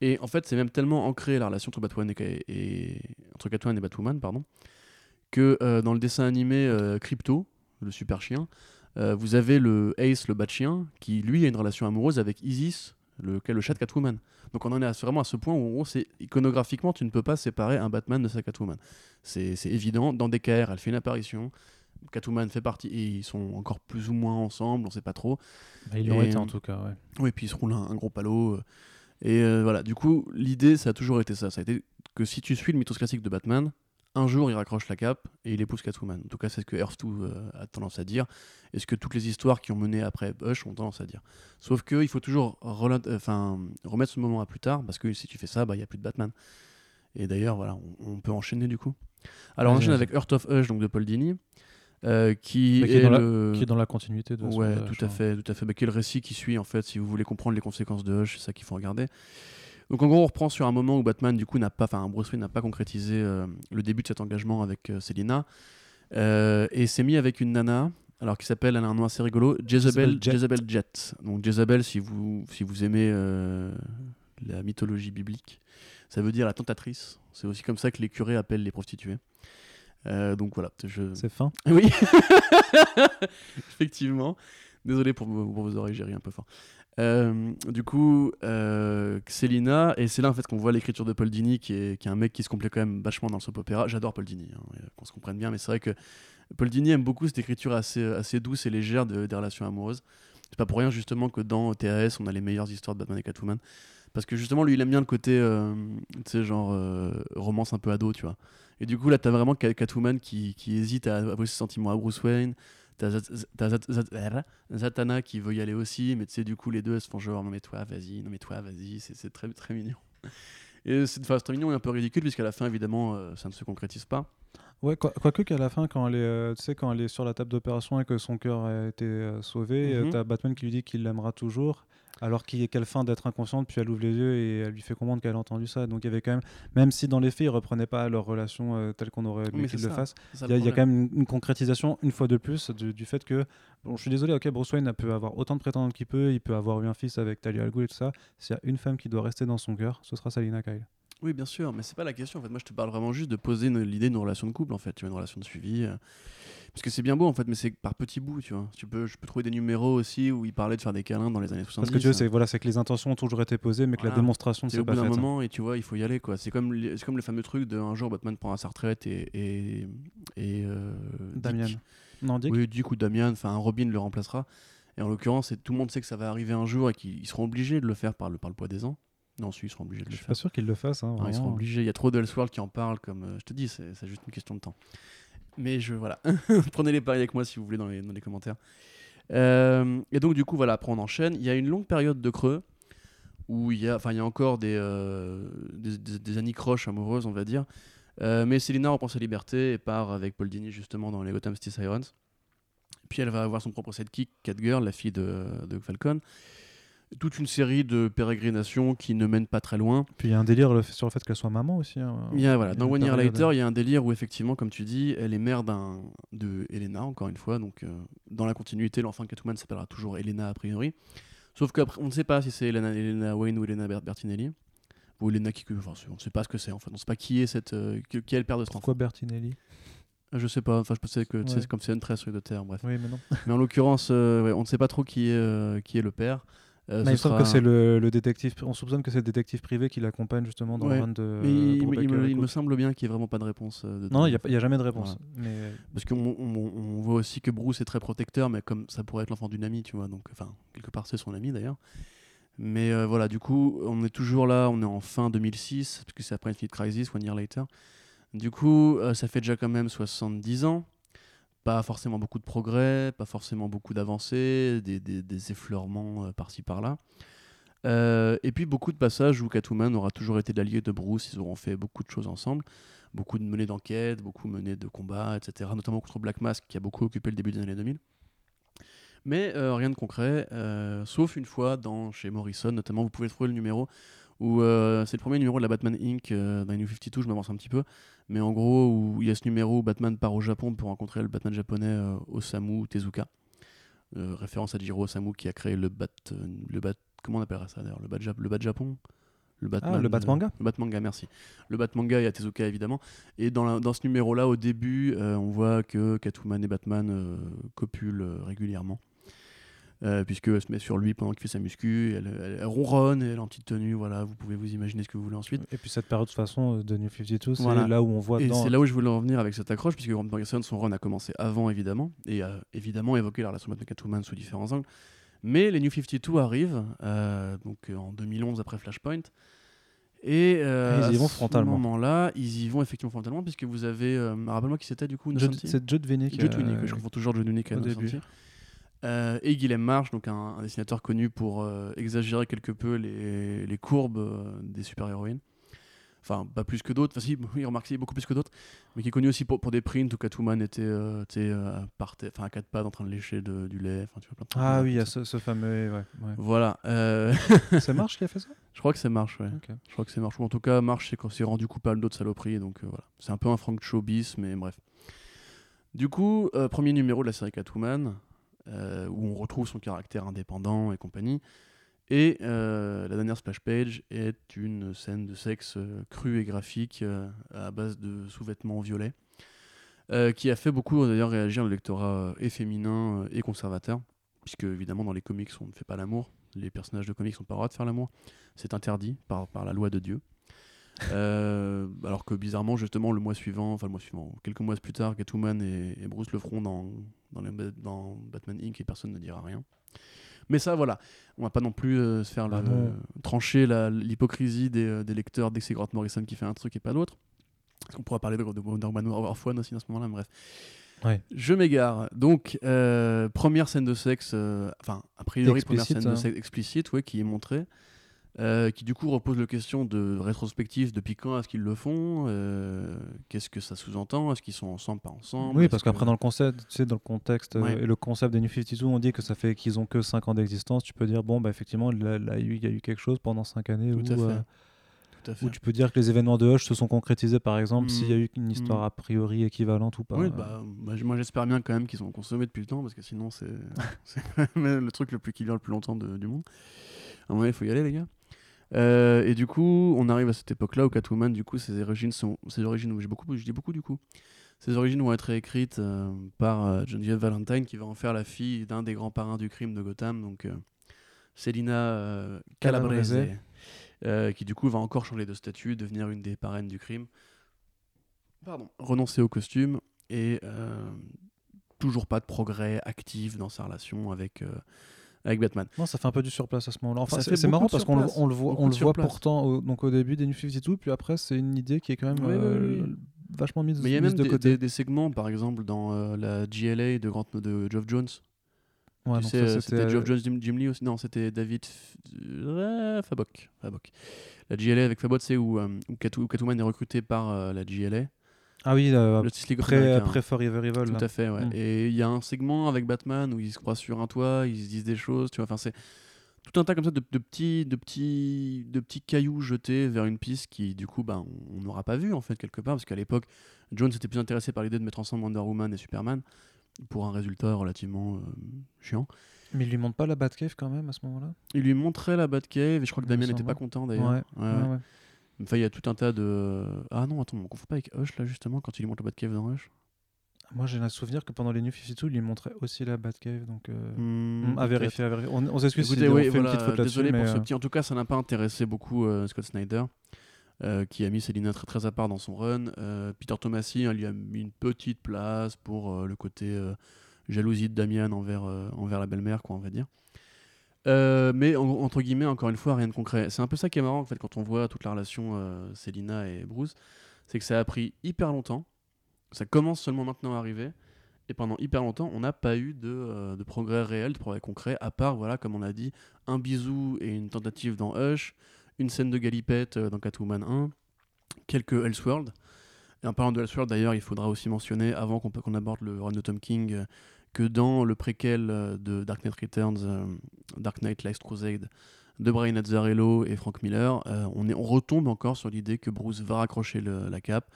Et en fait, c'est même tellement ancré la relation entre Batman et, et- entre Catwoman et Batwoman, pardon, que euh, dans le dessin animé euh, Crypto, le super chien, euh, vous avez le Ace, le bat chien, qui lui a une relation amoureuse avec Isis, le, le chat de Catwoman. Donc on en est vraiment à ce point où en gros, c'est iconographiquement, tu ne peux pas séparer un Batman de sa Catwoman. C'est évident. Dans DKR, elle fait une apparition. Catwoman fait partie et ils sont encore plus ou moins ensemble, on sait pas trop. Bah, ils l'ont été en tout cas. Ouais. Oui, puis ils se roulent un, un gros palot. Et euh, voilà, du coup, l'idée, ça a toujours été ça. Ça a été que si tu suis le mythos classique de Batman, un jour, il raccroche la cape et il épouse Catwoman. En tout cas, c'est ce que Earth 2 euh, a tendance à dire. Et ce que toutes les histoires qui ont mené après Hush ont tendance à dire. Sauf qu'il faut toujours euh, enfin, remettre ce moment à plus tard, parce que si tu fais ça, bah, il n'y a plus de Batman. Et d'ailleurs, voilà, on, on peut enchaîner du coup. Alors, on enchaîne avec Earth of Hush, donc de Paul Dini, euh, qui, qui est est, dans la- le... Qui est dans la continuité de. Ouais, tout à son- fait, tout à fait. Bah, quel récit qui suit en fait, si vous voulez comprendre les conséquences de Hush, c'est ça qu'il faut regarder. Donc en gros, on reprend sur un moment où Batman du coup n'a pas, enfin Bruce Wayne n'a pas concrétisé euh, le début de cet engagement avec euh, Selina Euh, et s'est mis avec une nana. Alors qui s'appelle, elle a un nom assez rigolo, Jezebel, Jezebel Jet. Jezebel Jet. Donc Jezebel, si vous, si vous aimez la mythologie biblique, ça veut dire la tentatrice. C'est aussi comme ça que les curés appellent les prostituées. Euh, donc voilà, je, C'est fin. oui, effectivement. Désolé pour, vos- pour vos oreilles, j'ai ri un peu fort. Euh, du coup, euh, Célina, et c'est là en fait qu'on voit l'écriture de Paul Dini, qui est, qui est un mec qui se complaît quand même vachement dans le soap opéra. J'adore Paul Dini, hein, qu'on se comprenne bien, mais c'est vrai que Paul Dini aime beaucoup cette écriture assez, assez douce et légère de- des relations amoureuses. C'est pas pour rien justement que dans TAS, on a les meilleures histoires de Batman et Catwoman. Parce que justement, lui, il aime bien le côté, euh, tu sais, genre euh, romance un peu ado, tu vois. Et du coup, là, t'as vraiment Cat- Catwoman qui, qui hésite à avouer ses sentiments à Bruce Wayne. T'as Zat- t'as Zat- Zat- Zatanna qui veut y aller aussi, mais tu sais, du coup, les deux, elles se font genre, non mais toi, vas-y, non mais toi, vas-y, c'est très, très mignon. Et c'est enfin, c'est très mignon et un peu ridicule, puisqu'à la fin, évidemment, euh, ça ne se concrétise pas. Ouais, quoi- quoique qu'à la fin, quand elle est, euh, quand elle est sur la table d'opération et que son cœur a été euh, sauvé, euh, Mhm. t'as Batman qui lui dit qu'il l'aimera toujours, alors qu'il qu'elle feint d'être inconsciente, puis elle ouvre les yeux et elle lui fait comprendre qu'elle a entendu ça. Donc il y avait quand même, même si dans les faits ils reprenaient pas leur relation euh, telle qu'on aurait mais qu'ils le fassent, il y, a- y quand même une, une concrétisation une fois de plus du, du fait que, bon, je suis désolé, ok, Bruce Wayne peut avoir autant de prétendants qu'il peut, il peut avoir eu un fils avec Talia al Ghul et tout ça. S'il y a une femme qui doit rester dans son cœur, ce sera Salina Kyle. Oui, bien sûr, mais c'est pas la question. En fait, moi, je te parle vraiment juste de poser l'idée d'une relation de couple, en fait, tu vois, une relation de suivi. euh. Parce que c'est bien beau, en fait, mais c'est par petits bouts, tu vois. Tu peux, je peux trouver des numéros aussi où il parlait de faire des câlins dans les années 70. Parce que tu veux, c'est voilà, c'est que les intentions ont toujours été posées, mais que la démonstration C'est s'est au pas bout d'un hein. moment et tu vois, il faut y aller, quoi. C'est comme, comme le fameux truc de un jour Batman prendra sa retraite et. et, et euh, Damian. Dick- Non, Dick Oui, Dick ou Damian, enfin, Robin le remplacera. Et en l'occurrence, tout le monde sait que ça va arriver un jour et qu'ils ils seront obligés de le faire par le, par le poids des ans. Non, si, ils seront obligés de Je le suis faire. pas sûr qu'ils le fassent. Hein, Non, ils seront obligés. Il y a trop d'Elseworld qui en parlent, comme euh, je te dis, c'est juste une question de temps. Mais je voilà, prenez les paris avec moi si vous voulez dans les, dans les commentaires. Euh, et donc du coup voilà, après on enchaîne. Il y a une longue période de creux où il y a, enfin il y a encore des, euh, des, des, des anicroches amoureuses, on va dire. Euh, mais Selina reprend sa liberté et part avec Paul Dini justement dans les Gotham City Sirens. Puis elle va avoir son propre sidekick, Catgirl, la fille de, de Falcon. Toute une série de pérégrinations qui ne mènent pas très loin. Puis il y a un délire sur le fait qu'elle soit maman aussi. hein. Il y a, voilà, dans One Year Later, il y a un délire où effectivement, comme tu dis, elle est mère d'un de Elena, encore une fois. Donc, euh, dans la continuité, l'enfant de Catwoman s'appellera toujours Elena a priori. Sauf qu'après, on ne sait pas si c'est Elena, Elena Wayne ou Elena Ber- Bertinelli. Ou Elena qui. Enfin, on ne sait pas ce que c'est en fait. On ne sait pas qui est, cette, euh, qui est le père de cet enfant. Pourquoi Bertinelli Je sais pas. Enfin, je pensais que Ouais. c'est comme c'est une tresse de terre, bref. Oui, mais non. Mais en l'occurrence, euh, ouais, on ne sait pas trop qui est, euh, qui est le père. Euh, Mais ce il semble sera- que c'est le, le détective. On soupçonne que c'est le détective privé qui l'accompagne justement dans Ouais. le run de. Mais il, me- il Becker me, et il me Cook. semble bien qu'il n'y ait vraiment pas de réponse. euh, de Non, il n'y a, jamais de réponse. Mais Parce qu'on on, on voit aussi que Bruce est très protecteur, mais comme ça pourrait être l'enfant d'une amie, tu vois. Donc, enfin, quelque part, c'est son ami d'ailleurs. Mais euh, voilà, du coup, on est toujours là, on est en fin 2006, parce que c'est après Infinite Crisis, One Year Later. Du coup, euh, ça fait déjà quand même 70 ans. Pas forcément beaucoup de progrès, pas forcément beaucoup d'avancées, des, effleurements euh, par-ci par-là. Euh, et puis beaucoup de passages où Catwoman aura toujours été l'allié de Bruce, ils auront fait beaucoup de choses ensemble. beaucoup de menées d'enquête, beaucoup menées de combats, etc. Notamment contre Black Mask qui a beaucoup occupé le début des années 2000. Mais euh, rien de concret, sauf une fois dans, chez Morrison, notamment, vous pouvez trouver le numéro où euh, c'est le premier numéro de la Batman Inc. euh, dans les New 52, je m'avance un petit peu, mais en gros, où il y a ce numéro où Batman part au Japon pour rencontrer le Batman japonais euh, Osamu Tezuka. Référence à Jiro Osamu qui a créé le Bat. le bat comment on appellera ça d'ailleurs le bat, le bat Japon? Le Batman, Ah, le Batmanga Le Batmanga, merci. Le Batmanga et à Tezuka évidemment. Et dans, la- dans ce numéro-là, au début, on voit que Catwoman et Batman copulent régulièrement. Euh, puisqu'elle se met sur lui pendant qu'il fait sa muscu, elle, elle- elle ronronne elle est en petite tenue, voilà, vous pouvez vous imaginer ce que vous voulez ensuite. Et puis cette période de toute façon euh, de New 52, c'est Voilà. là où on voit Et dans... c'est là où je voulais en venir avec cette accroche, puisque Grant Morrison, son run a commencé avant, évidemment, et a évidemment évoqué la relation Batman Catwoman sous différents angles. Mais les New 52 arrivent, euh, donc en 2011 après Flashpoint. Et euh, ils y à ce moment-là, ils y vont effectivement frontalement, puisque vous avez. euh, Rappelle-moi qui c'était du coup C'est Judd Winnick. Judd Winnick, je confonds toujours Judd Winnick et au début. Euh, et Guillaume March, donc un, un dessinateur connu pour euh, exagérer quelque peu les, les courbes euh, des super-héroïnes. Enfin, pas plus que d'autres. Enfin, si, oui, remarquez, beaucoup plus que d'autres. Mais qui est connu aussi pour, pour des prints où Catwoman était, euh, par à quatre pattes en train de lécher de- du lait. Enfin, tu vois, plein de trucs Ah oui, il y a ce, ce fameux... Ouais, ouais. Voilà. c'est Marsh qui a fait ça? Je crois que c'est March, ouais. Je crois que c'est March. Ou en tout cas, March s'est s'est rendu coupable d'autres saloperies. Donc voilà. C'est un peu un Frank Showbiz, mais bref. Du coup, premier numéro de la série Catwoman, euh, où on retrouve son caractère indépendant et compagnie. Et euh, la dernière splash page est une scène de sexe euh, crue et graphique à base de sous-vêtements violets, qui a fait beaucoup d'ailleurs réagir le lectorat et féminin et conservateur, puisque évidemment dans les comics on ne fait pas l'amour, les personnages de comics n'ont pas le droit de faire l'amour, c'est interdit par, par la loi de Dieu. Euh, alors que bizarrement, justement, le mois suivant, enfin le mois suivant, quelques mois plus tard, Catwoman et, et Bruce le feront dans, dans, les dans Batman Inc. et personne ne dira rien. Mais ça, voilà, on va pas non plus euh, se faire Bah le- trancher l'hypocrisie des, euh, des lecteurs dès que c'est Grant Morrison qui fait un truc et pas l'autre. Parce qu'on pourra parler de, de One aussi à ce moment-là, mais bref. Ouais. Je m'égare. Donc, première scène de sexe, enfin, a priori, première Explicite, scène de hein. sexe explicite, ouais, qui est montrée. Euh, qui du coup repose la question de rétrospective depuis quand est-ce qu'ils le font euh, qu'est-ce que ça sous-entend est-ce qu'ils sont ensemble pas ensemble Oui, parce que- qu'après dans le concept, tu sais, dans le contexte euh, et le concept des New 52, on dit que ça fait qu'ils ont que 5 ans d'existence. Tu peux dire bon, bah effectivement, il y a eu- quelque chose pendant 5 années Tout où, à fait. Tout à fait. où tu peux dire que les événements de Hush se sont concrétisés, par exemple, Mm. s'il y a eu une histoire Mm. a priori équivalente ou pas. Oui, bah, bah, moi j'espère bien quand même qu'ils ont consommé depuis le temps parce que sinon c'est le truc le plus qui dure le plus longtemps de- du monde. À un moment il faut y aller les gars. Euh, et du coup, on arrive à cette époque-là où Catwoman, du coup, ses origines sont, ses origines, j'ai beaucoup, je dis beaucoup du coup, ses origines vont être réécrites euh, par euh, Genevieve Valentine, qui va en faire la fille d'un des grands parrains du crime de Gotham, donc Selina Calabrese, Calabrese. qui du coup va encore changer de statut, devenir une des parraines du crime. Pardon. Renoncer au costume et toujours pas de progrès actif dans sa relation avec, euh, avec Batman. Non, ça fait un peu du surplace à ce moment-là. Enfin, c'est marrant parce qu'on le, surplace. on le voit, on le voit pourtant au, donc au début des New 52, puis après, c'est une idée qui est quand même Oui, euh, oui. vachement mise, Mais il y a même de des, côté. des- des segments, par exemple, dans euh, la GLA de, Grant, de Geoff Jones. Ouais, euh, c'était, c'était euh, Geoff Jones, Jim, Jim Lee aussi. Non, c'était David F- euh, Fabok. Fabok. La GLA avec Fabok, c'est où, euh, où, Cat- où Catwoman est recrutée par euh, la GLA. Ah oui, euh, le Justice League pré, America, pré Forever Evil. Tout là. à fait, ouais. Mm. Et il y a un segment avec Batman où ils se croisent sur un toit, ils se disent des choses, tu vois. Enfin, c'est tout un tas comme ça de, de petits, de petits, de petits cailloux jetés vers une piste qui, du coup, ben, on n'aura pas vu en fait quelque part, parce qu'à l'époque, Jones était plus intéressé par l'idée de mettre ensemble Wonder Woman et Superman pour un résultat relativement euh, chiant. Mais il lui montre pas la Batcave quand même à ce moment-là? Il lui montrait la Batcave et je crois que Damien n'était pas content d'ailleurs. Ouais, ouais. ouais. Enfin, il y a tout un tas de. Ah non, attends, on confond pas avec Hush là justement quand il lui montre la Batcave dans Hush. Moi, j'ai un souvenir que pendant les New 52, il lui montrait aussi la Batcave. Donc, euh, Hmm, à peut-être. vérifier, à vérifier. On, on s'excuse si Écoutez, on oui, fait voilà, une petite faute là-dessus. désolé mais, pour ce euh, petit. En tout cas, ça n'a pas intéressé beaucoup euh, Scott Snyder, qui a mis Selina très, très à part dans son run. Peter Tomasi hein, lui a mis une petite place pour le côté jalousie de Damian envers, envers la belle-mère, quoi, on va dire. Euh, mais en- entre guillemets, encore une fois, rien de concret. C'est un peu ça qui est marrant en fait quand on voit toute la relation euh, Selina et Bruce, c'est que ça a pris hyper longtemps. Ça commence seulement maintenant à arriver. Et pendant hyper longtemps, on n'a pas eu de, euh, progrès réel, de progrès concret, à part, voilà, comme on a dit, un bisou et une tentative dans Hush, une scène de galipette euh, dans Catwoman 1, quelques Elseworld. Et en parlant de Elseworld, d'ailleurs, il faudra aussi mentionner, avant qu'on qu'on aborde le run de Tom King, que dans le préquel euh, de Dark Knight Returns, euh, Dark Knight Last Crusade, de Brian Azzarello et Frank Miller, euh, on, est, on retombe encore sur l'idée que Bruce va raccrocher le- la cape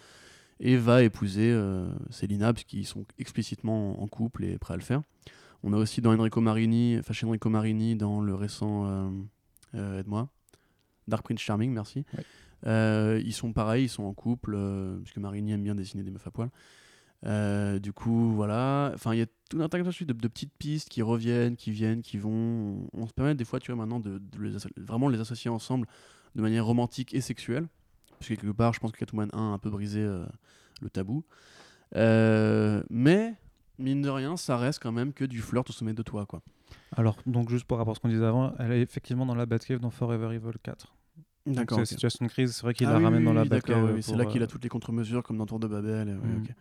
et va épouser euh, Selina, puisqu'ils sont explicitement en couple et prêts à le faire. On a aussi dans Enrico Marini, enfin chez Enrico Marini, dans le récent, euh, euh, aide-moi, Dark Prince Charming, merci. Ouais. Ils sont pareils, ils sont en couple, puisque Marini aime bien dessiner des meufs à poil. Euh, du coup, voilà. Enfin, il y a tout un tas de, de petites pistes qui reviennent, qui viennent, qui vont. On, se permet des fois, tu vois, maintenant, de, de les asso- vraiment les associer ensemble de manière romantique et sexuelle. Parce que quelque part, je pense que Catwoman 1 a un peu brisé euh, le tabou. Euh, mais, mine de rien, ça reste quand même que du flirt au sommet de toi, quoi. Alors, donc juste pour rapport à ce qu'on disait avant, elle est effectivement dans la Batcave dans Forever Evil 4. Donc, D'accord. C'est ok. une situation de crise, c'est vrai qu'il Ah la oui, ramène oui, dans la Batcave. oui, C'est là qu'il a toutes les contre-mesures, comme dans Tour de Babel. Mm. ok.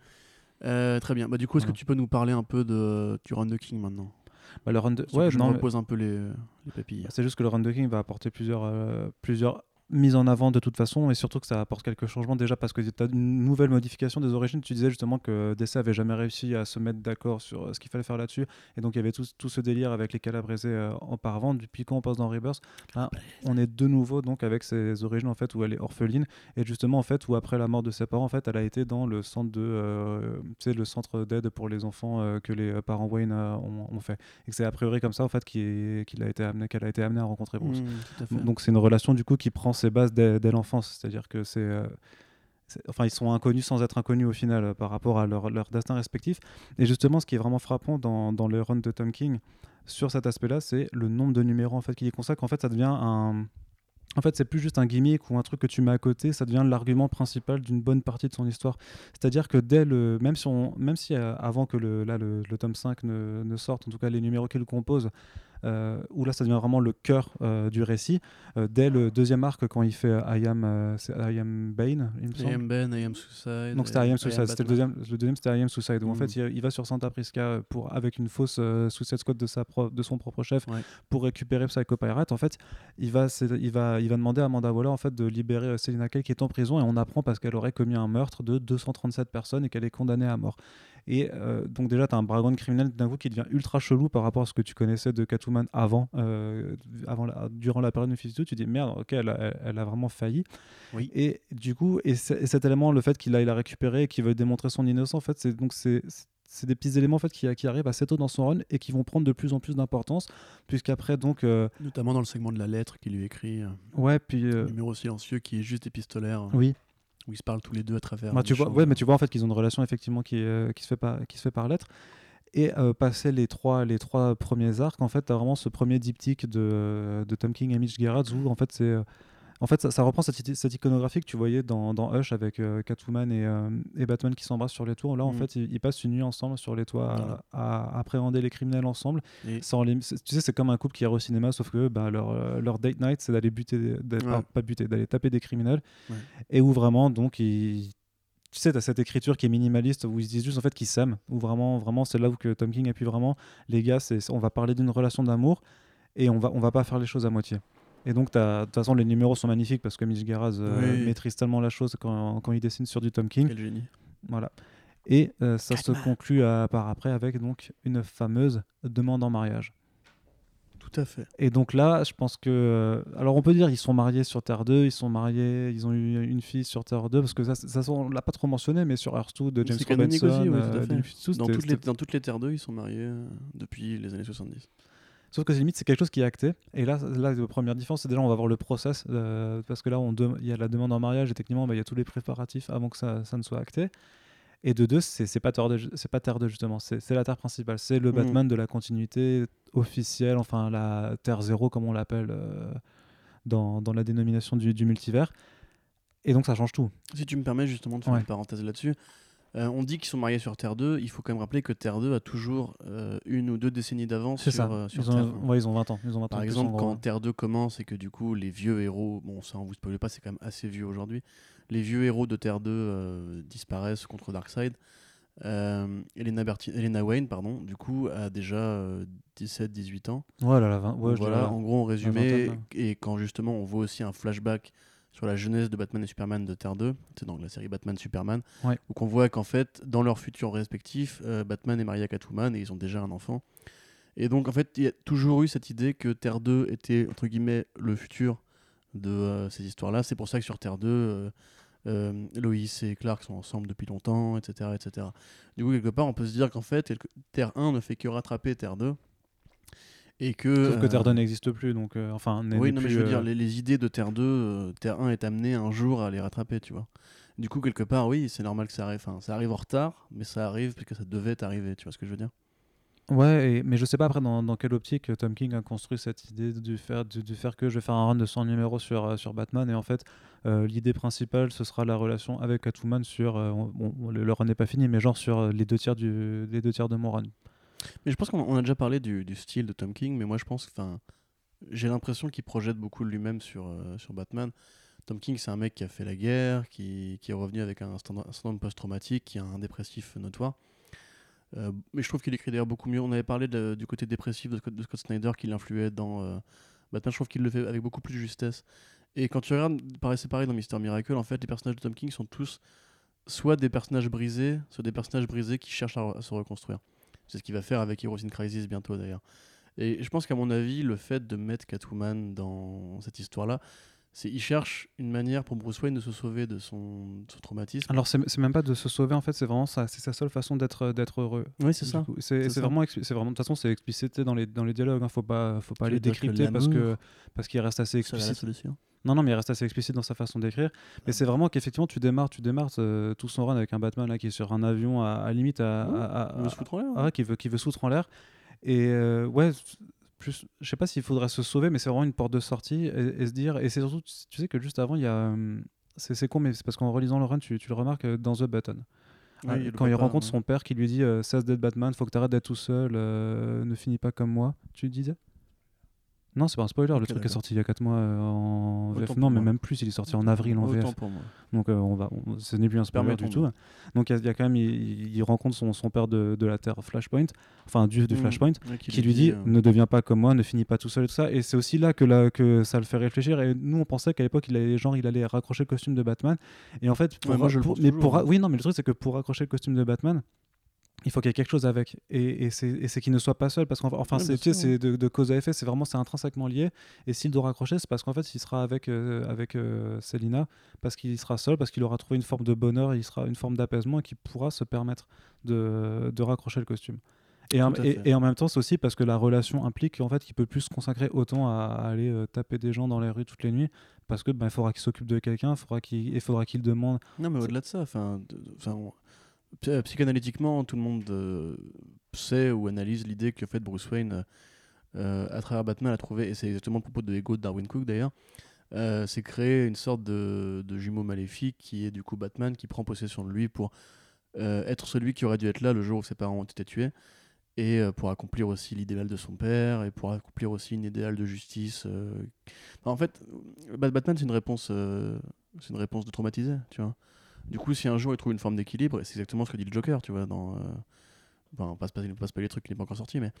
Euh, très bien. Bah, du coup, est-ce que tu peux nous parler un peu de, du Run de King maintenant? Bah, le de... Ouais, je non, me mais- repose un peu les, les papilles. C'est juste que le Run the King va apporter plusieurs, euh, plusieurs mises en avant de toute façon et surtout que ça apporte quelques changements déjà parce que tu as une nouvelle modification des origines. Tu disais justement que DC avait jamais réussi à se mettre d'accord sur euh, ce qu'il fallait faire là-dessus et donc il y avait tout, tout ce délire avec les calabrisés euh, auparavant. Depuis quand on passe dans Rebirth, là, on est de nouveau donc avec ses origines en fait où elle est orpheline et justement en fait où après la mort de ses parents en fait elle a été dans le centre de euh, le centre d'aide pour les enfants euh, que les parents Wayne euh, ont, ont fait et que c'est a priori comme ça en fait qu'il qu'il a été amené qu'elle a été amenée à rencontrer Bruce. Mm, à fait. Donc c'est une relation du coup qui prend ses bases dès, l'enfance, c'est-à-dire que c'est, euh, c'est- enfin ils sont inconnus sans être inconnus au final euh, par rapport à leur, destin respectif. Et justement, ce qui est vraiment frappant dans, dans le run de Tom King sur cet aspect-là, c'est le nombre de numéros en fait qu'il y consacre. En fait, ça devient un en fait, c'est plus juste un gimmick ou un truc que tu mets à côté, ça devient l'argument principal d'une bonne partie de son histoire. C'est-à-dire que dès le, même si, on, même si euh, avant que le, là, le, tome 5 ne, ne sorte, en tout cas les numéros qu'il compose, où là ça devient vraiment le cœur euh, du récit, euh, dès le deuxième arc quand il fait euh, I am, euh, I am Bane, il me I semble. am Ben, I am Suicide. Donc c'était I Am Suicide, c'était le deuxième, le deuxième c'était I Am Suicide, où en fait il, il va sur Santa Prisca pour, avec une fausse euh, Suicide Squad de, sa pro- de son propre chef Ouais. pour récupérer Psycho Pirate. En fait, il va, il va, il va demander à Amanda Waller en fait, de libérer euh, Selina Kyle qui est en prison et on apprend parce qu'elle aurait commis un meurtre de 237 personnes et qu'elle est condamnée à mort. Et euh, donc déjà, tu as un background criminel d'un coup qui devient ultra chelou par rapport à ce que tu connaissais de Catwoman avant, euh, avant la- durant la période de Mephisto. Tu dis merde, ok, elle a, elle- a vraiment failli. Oui. Et du coup, et, cet élément, le fait qu'il aille la récupérer et qu'il veut démontrer son innocence, en fait, c'est donc c'est c'est des petits éléments en fait qui, qui arrivent assez tôt dans son run et qui vont prendre de plus en plus d'importance puisqu'après donc euh, Notamment dans le segment de la lettre qu'il lui écrit, euh, ouais puis euh, numéro silencieux qui est juste épistolaire, oui où ils se parlent tous les deux à travers. Bah, tu vois, choses. ouais, mais tu vois en fait qu'ils ont une relation effectivement qui, euh, qui, se, fait par, qui se fait par lettre. Et euh, passer les trois, les trois premiers arcs, en fait, tu as vraiment ce premier diptyque de, de Tom King et Mitch Gerrard où en fait, c'est. En fait, ça, ça reprend cette, iconographie que tu voyais dans, dans Hush avec euh, Catwoman et, euh, et Batman qui s'embrassent sur les toits. Là, en Mhm. fait, ils, ils passent une nuit ensemble sur les toits à- appréhender les criminels ensemble. Et- Sans les- c'est- tu sais, c'est comme un couple qui ira au cinéma, sauf que bah, leur, euh, leur date night, c'est d'aller buter, Ouais. pas, pas buter, d'aller taper des criminels. Ouais. Et où vraiment, donc, ils tu sais, tu as cette écriture qui est minimaliste où ils se disent juste en fait qu'ils s'aiment. Où vraiment, vraiment c'est là où que Tom King appuie vraiment. Les gars, on va parler d'une relation d'amour et on va, on va pas faire les choses à moitié. Et donc, de toute façon, les numéros sont magnifiques parce que Mitch Garaz euh, Oui. maîtrise tellement la chose quand, quand il dessine sur du Tom King. Quel génie. Voilà. Et euh, ça se conclut à, par après avec donc une fameuse demande en mariage. Tout à fait. Et donc là, je pense que. euh, alors, on peut dire ils sont mariés sur Terre 2, ils sont mariés, ils ont eu une fille sur Terre 2, parce que ça, ça on l'a pas trop mentionné, mais sur Earth 2 de James Robinson, aussi, ouais, tout à fait. de Mephisto, Dans toutes, les, dans toutes les Terres 2, ils sont mariés depuis les années 70. Sauf que c'est limite, c'est quelque chose qui est acté. Et là, là la première différence, c'est déjà, on va voir le process, euh, parce que là, il y a la demande en mariage, et techniquement, bah, il y a tous les préparatifs avant que ça, ça ne soit acté. Et de deux, c'est pas Terre 2, c'est pas Terre 2 justement, c'est la Terre principale, c'est le Mhm. Batman de la continuité officielle, enfin la Terre 0 comme on l'appelle euh, dans, dans la dénomination du, du multivers. Et donc ça change tout. Si tu me permets justement de faire Ouais. une parenthèse là-dessus, euh, on dit qu'ils sont mariés sur Terre 2, il faut quand même rappeler que Terre 2 a toujours euh, une ou deux décennies d'avance sur, ça. euh, sur Ils ont, Terre 1. ouais, ils ont 20 ans. Ils ont 20 ans Par exemple, gros. quand Terre 2 commence et que du coup les vieux héros, bon ça on vous spoile pas, c'est quand même assez vieux aujourd'hui, les vieux héros de Terre 2 euh, disparaissent contre Darkseid. Euh, Elena, Berti- Elena Wayne, pardon, du coup, a déjà 17-18 ans. Ouais, là, la 20 ouais, voilà, en gros, en résumé, et quand justement on voit aussi un flashback sur la jeunesse de Batman et Superman de Terre 2, c'est dans la série Batman Superman, Ouais. où on voit qu'en fait, dans leur futur respectif, euh, Batman est marié à Catwoman et ils ont déjà un enfant. Et donc, en fait, il y a toujours eu cette idée que Terre 2 était, entre guillemets, le futur de euh, ces histoires-là. C'est pour ça que sur Terre 2, euh, euh, Loïs et Clark sont ensemble depuis longtemps, etc., etc. Du coup, quelque part, on peut se dire qu'en fait, Terre 1 ne fait que rattraper Terre 2. Et que, Sauf que euh, Terre 2 n'existe plus, donc euh, enfin. oui, non, mais je veux euh, dire, les, les idées de Terre 2, euh, Terre 1 est amené un jour à les rattraper, tu vois. Du coup, quelque part, oui, c'est normal que ça arrive. Enfin, ça arrive en retard, mais ça arrive parce que ça devait arriver, tu vois ce que je veux dire Ouais, et- mais je sais pas après dans, dans quelle optique Tom King a construit cette idée du faire, faire que je vais faire un run de 100 numéros sur, sur Batman. Et en fait, euh, l'idée principale, ce sera la relation avec Catwoman sur. euh, bon, le, run n'est pas fini, mais genre sur les deux tiers, du, les deux tiers de mon run. Mais je pense qu'on on a déjà parlé du, style de Tom King, mais moi je pense, enfin, j'ai l'impression qu'il projette beaucoup lui-même sur, euh, sur Batman. Tom King, c'est un mec qui a fait la guerre, qui, qui est revenu avec un syndrome post-traumatique, qui a un dépressif notoire. Euh, mais je trouve qu'il écrit d'ailleurs beaucoup mieux. On avait parlé du côté dépressif de, Scott- de Scott Snyder qui l'influait dans euh, Batman. Je trouve qu'il le fait avec beaucoup plus de justesse. Et quand tu regardes, c'est pareil dans Mister Miracle, en fait, les personnages de Tom King sont tous soit des personnages brisés, soit des personnages brisés qui cherchent à se reconstruire. C'est ce qu'il va faire avec Heroes in Crisis bientôt d'ailleurs. Et je pense qu'à mon avis, le fait de mettre Catwoman dans cette histoire-là, c'est il cherche une manière pour Bruce Wayne de se sauver de son, de son traumatisme. Alors, c'est même pas de se sauver, en fait, c'est vraiment ça, c'est sa seule façon d'être d'être heureux. oui, c'est ça. C'est vraiment, c'est vraiment, de toute façon, c'est explicité dans les, dans les dialogues. Hein, faut pas, faut pas les décrypter parce que parce qu'il reste assez la explicite. solution? Non, non, mais il reste assez explicite dans sa façon d'écrire. Mais c'est vraiment qu'effectivement, tu démarres, tu démarres euh, tout son run avec un Batman là qui est sur un avion à, à limite à, à- à- ah, qui veut qui veut foutre en l'air. Et euh, ouais, plus, je sais pas s'il faudrait se sauver, mais c'est vraiment une porte de sortie et, et se dire. Et c'est surtout, tu sais que juste avant, il y a, hum, c'est c'est con, mais c'est parce qu'en relisant le run, tu, tu le remarques euh, dans The Button. Oui, Ah, il le quand il papa, rencontre ouais. son père qui lui dit euh, cesse d'être Batman, faut que tu arrêtes d'être tout seul, euh, ne finis pas comme moi. Tu disais? Non, c'est pas un spoiler, le truc est sorti il y a 4 mois euh, en Autant VF. Non, mais moi. même plus, il est sorti en avril en VF. Autant pour moi. Donc euh, on va, on- ce n'est plus un spoiler du tout. Donc il y, a- il y a quand même, il, il rencontre son, son père de, de la Terre Flashpoint, enfin du, du Mm. Flashpoint, Ouais, qui lui dit euh, ne deviens pas comme moi, ne finis pas tout seul et tout ça. Et c'est aussi là que, là que ça le fait réfléchir. Et nous on pensait qu'à l'époque il allait genre il allait raccrocher le costume de Batman. Et en fait, pour, Ouais, moi, je le pour- mais toujours, pour, hein. oui non mais le truc c'est que pour raccrocher le costume de Batman. Il faut qu'il y ait quelque chose avec, et, et c'est qu'il ne soit pas seul, parce qu'enfin, enfin, c'est de, de cause à effet, c'est vraiment c'est intrinsèquement lié. Et s'il doit raccrocher, c'est parce qu'en fait, il sera avec euh, avec euh, Selina, parce qu'il sera seul, parce qu'il aura trouvé une forme de bonheur, il sera une forme d'apaisement et qui pourra se permettre de, de raccrocher le costume. Et, et, en même temps, c'est aussi parce que la relation implique en fait qu'il peut plus se consacrer autant à, à aller euh, taper des gens dans les rues toutes les nuits, parce que ben, il faudra qu'il s'occupe de quelqu'un, il faudra qu'il il faudra qu'il demande. Non, mais au-delà de ça, enfin, psychanalytiquement, tout le monde euh, sait ou analyse l'idée que fait, Bruce Wayne, euh, à travers Batman, a trouvé, et c'est exactement le propos de Ego de Darwin Cook d'ailleurs, euh, c'est créer une sorte de, de jumeau maléfique qui est du coup Batman qui prend possession de lui pour euh, être celui qui aurait dû être là le jour où ses parents ont été tués et euh, pour accomplir aussi l'idéal de son père et pour accomplir aussi une idéal de justice. euh. En fait, Bat- Batman c'est une réponse, euh, c'est une réponse de traumatisé, tu vois. Du coup, si un jour il trouve une forme d'équilibre, et c'est exactement ce que dit le Joker, tu vois, dans. euh, Enfin, pas spoiler, pas spoiler les trucs qui n'est pas encore sorti, mais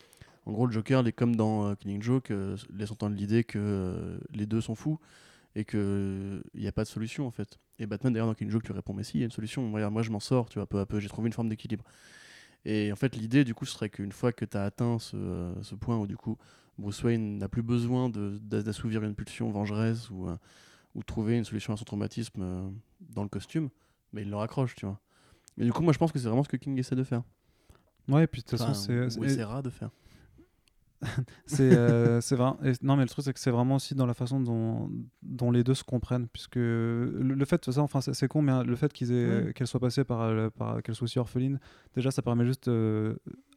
en gros, le Joker, est comme dans euh, Killing Joke, euh, laisse entendre l'idée que euh, les deux sont fous et qu'il n'y a pas de solution en fait. Et Batman, d'ailleurs, dans Killing Joke, lui répond Mais si, il y a une solution, Regarde, moi je m'en sors, tu vois, peu à peu, j'ai trouvé une forme d'équilibre. Et en fait, l'idée, du coup, serait qu'une fois que tu as atteint ce, euh, ce point où, du coup, Bruce Wayne n'a plus besoin d'assouvir une pulsion vengeresse ou, euh, ou de trouver une solution à son traumatisme euh, dans le costume, mais il le raccroche, tu vois. Et du coup, moi, je pense que c'est vraiment ce que King essaie de faire. Ouais, et puis de toute façon, Enfin, c'est- c'est essaiera de faire. C'est euh, vrai. et- Non, mais le truc, c'est que c'est vraiment aussi dans la façon dont, dont les deux se comprennent. Puisque le, le fait, ça, enfin, c'est con, mais le fait qu'ils aient- Ouais. qu'elle soit passée par, euh, par qu'elle soit aussi orpheline, déjà, ça permet juste euh,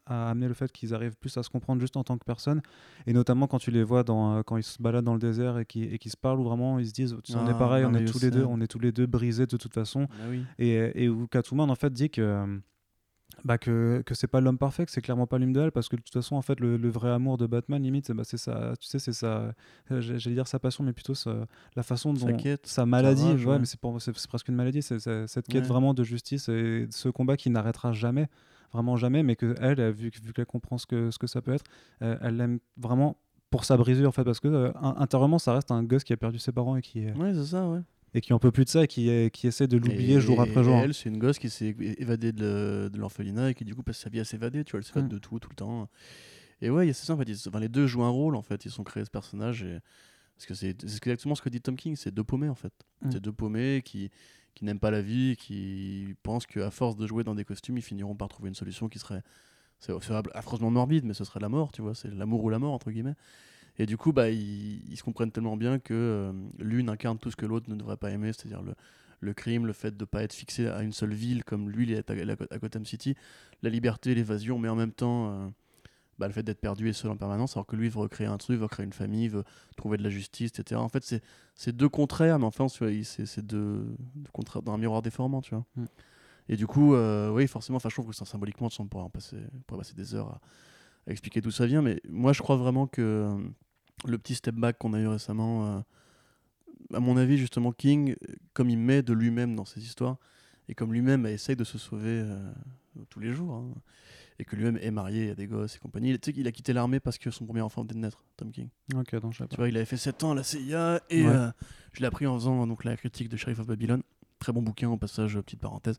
à amener le fait qu'ils arrivent plus à se comprendre juste en tant que personne. Et notamment quand tu les vois dans, euh, quand ils se baladent dans le désert et et qu'ils se parlent, où vraiment ils se disent on est Ah, pareil, on est tous les deux, on est tous les deux brisés de toute façon. Bah oui. Et, et où Catwoman en fait dit que euh, bah que, que c'est pas l'homme parfait, que c'est clairement pas l'une d'elle, parce que de toute façon en fait le, le vrai amour de Batman limite c'est bah, c'est ça, tu sais c'est ça, j'allais dire sa passion mais plutôt sa- la façon dont Sa quête, sa maladie, rage, ouais, ouais. mais c'est presque une maladie, c'est c'est cette quête Ouais. vraiment de justice et ce combat qui n'arrêtera jamais, vraiment jamais, mais que elle, vu, vu qu'elle comprend ce que ce que ça peut être, euh, elle l'aime vraiment pour sa brisure en fait, parce que euh, in- intérieurement ça reste un gosse qui a perdu ses parents et qui est Ouais, c'est ça, ouais. et qui en peut plus de ça et qui, est- qui essaie de l'oublier Et- jour après et jour. Elle, c'est une gosse qui s'est évadée de, de l'orphelinat et qui du coup passe sa vie à s'évader, tu vois, elle s'évade Mm. de tout, tout le temps. Et ouais, c'est ça en fait, ils- enfin, les deux jouent un rôle en fait, ils sont créés ce personnage et... parce que c'est c'est exactement ce que dit Tom King, c'est deux paumés en fait. Mm. C'est deux paumés qui, qui n'aiment pas la vie, qui pensent qu'à force de jouer dans des costumes, ils finiront par trouver une solution qui serait c'est affreusement morbide, mais ce serait la mort, tu vois, c'est l'amour ou la mort entre guillemets. Et du coup, bah, ils, se comprennent tellement bien que euh, l'une incarne tout ce que l'autre ne devrait pas aimer, c'est-à-dire le, crime, le fait de ne pas être fixé à une seule ville comme lui il est à, à- à Gotham City, la liberté, l'évasion, mais en même temps euh, bah, le fait d'être perdu et seul en permanence, alors que lui veut recréer un truc, veut créer une famille, veut trouver de la justice, etc. En fait, c'est- deux contraires, mais enfin, c'est deux, deux contraires dans un miroir déformant, tu vois. Mm. Et du coup, euh, oui, forcément, enfin, je trouve que ça, symboliquement, on pourrait en passer, on pourrait passer des heures à, à expliquer d'où ça vient, mais moi, je crois vraiment que euh, le petit step back qu'on a eu récemment, euh, à mon avis, justement, King, comme il met de lui-même dans ses histoires, et comme lui-même essaye de se sauver euh, tous les jours, hein, et que lui-même est marié, a des gosses et compagnie, tu sais qu'il a quitté l'armée parce que son premier enfant venait de naître, Tom King. Ok, non, je Tu vois, il avait fait 7 ans à la CIA, et Ouais. euh, je l'ai appris en faisant donc, la critique de Sheriff of Babylon. Très bon bouquin, au passage, euh, petite parenthèse.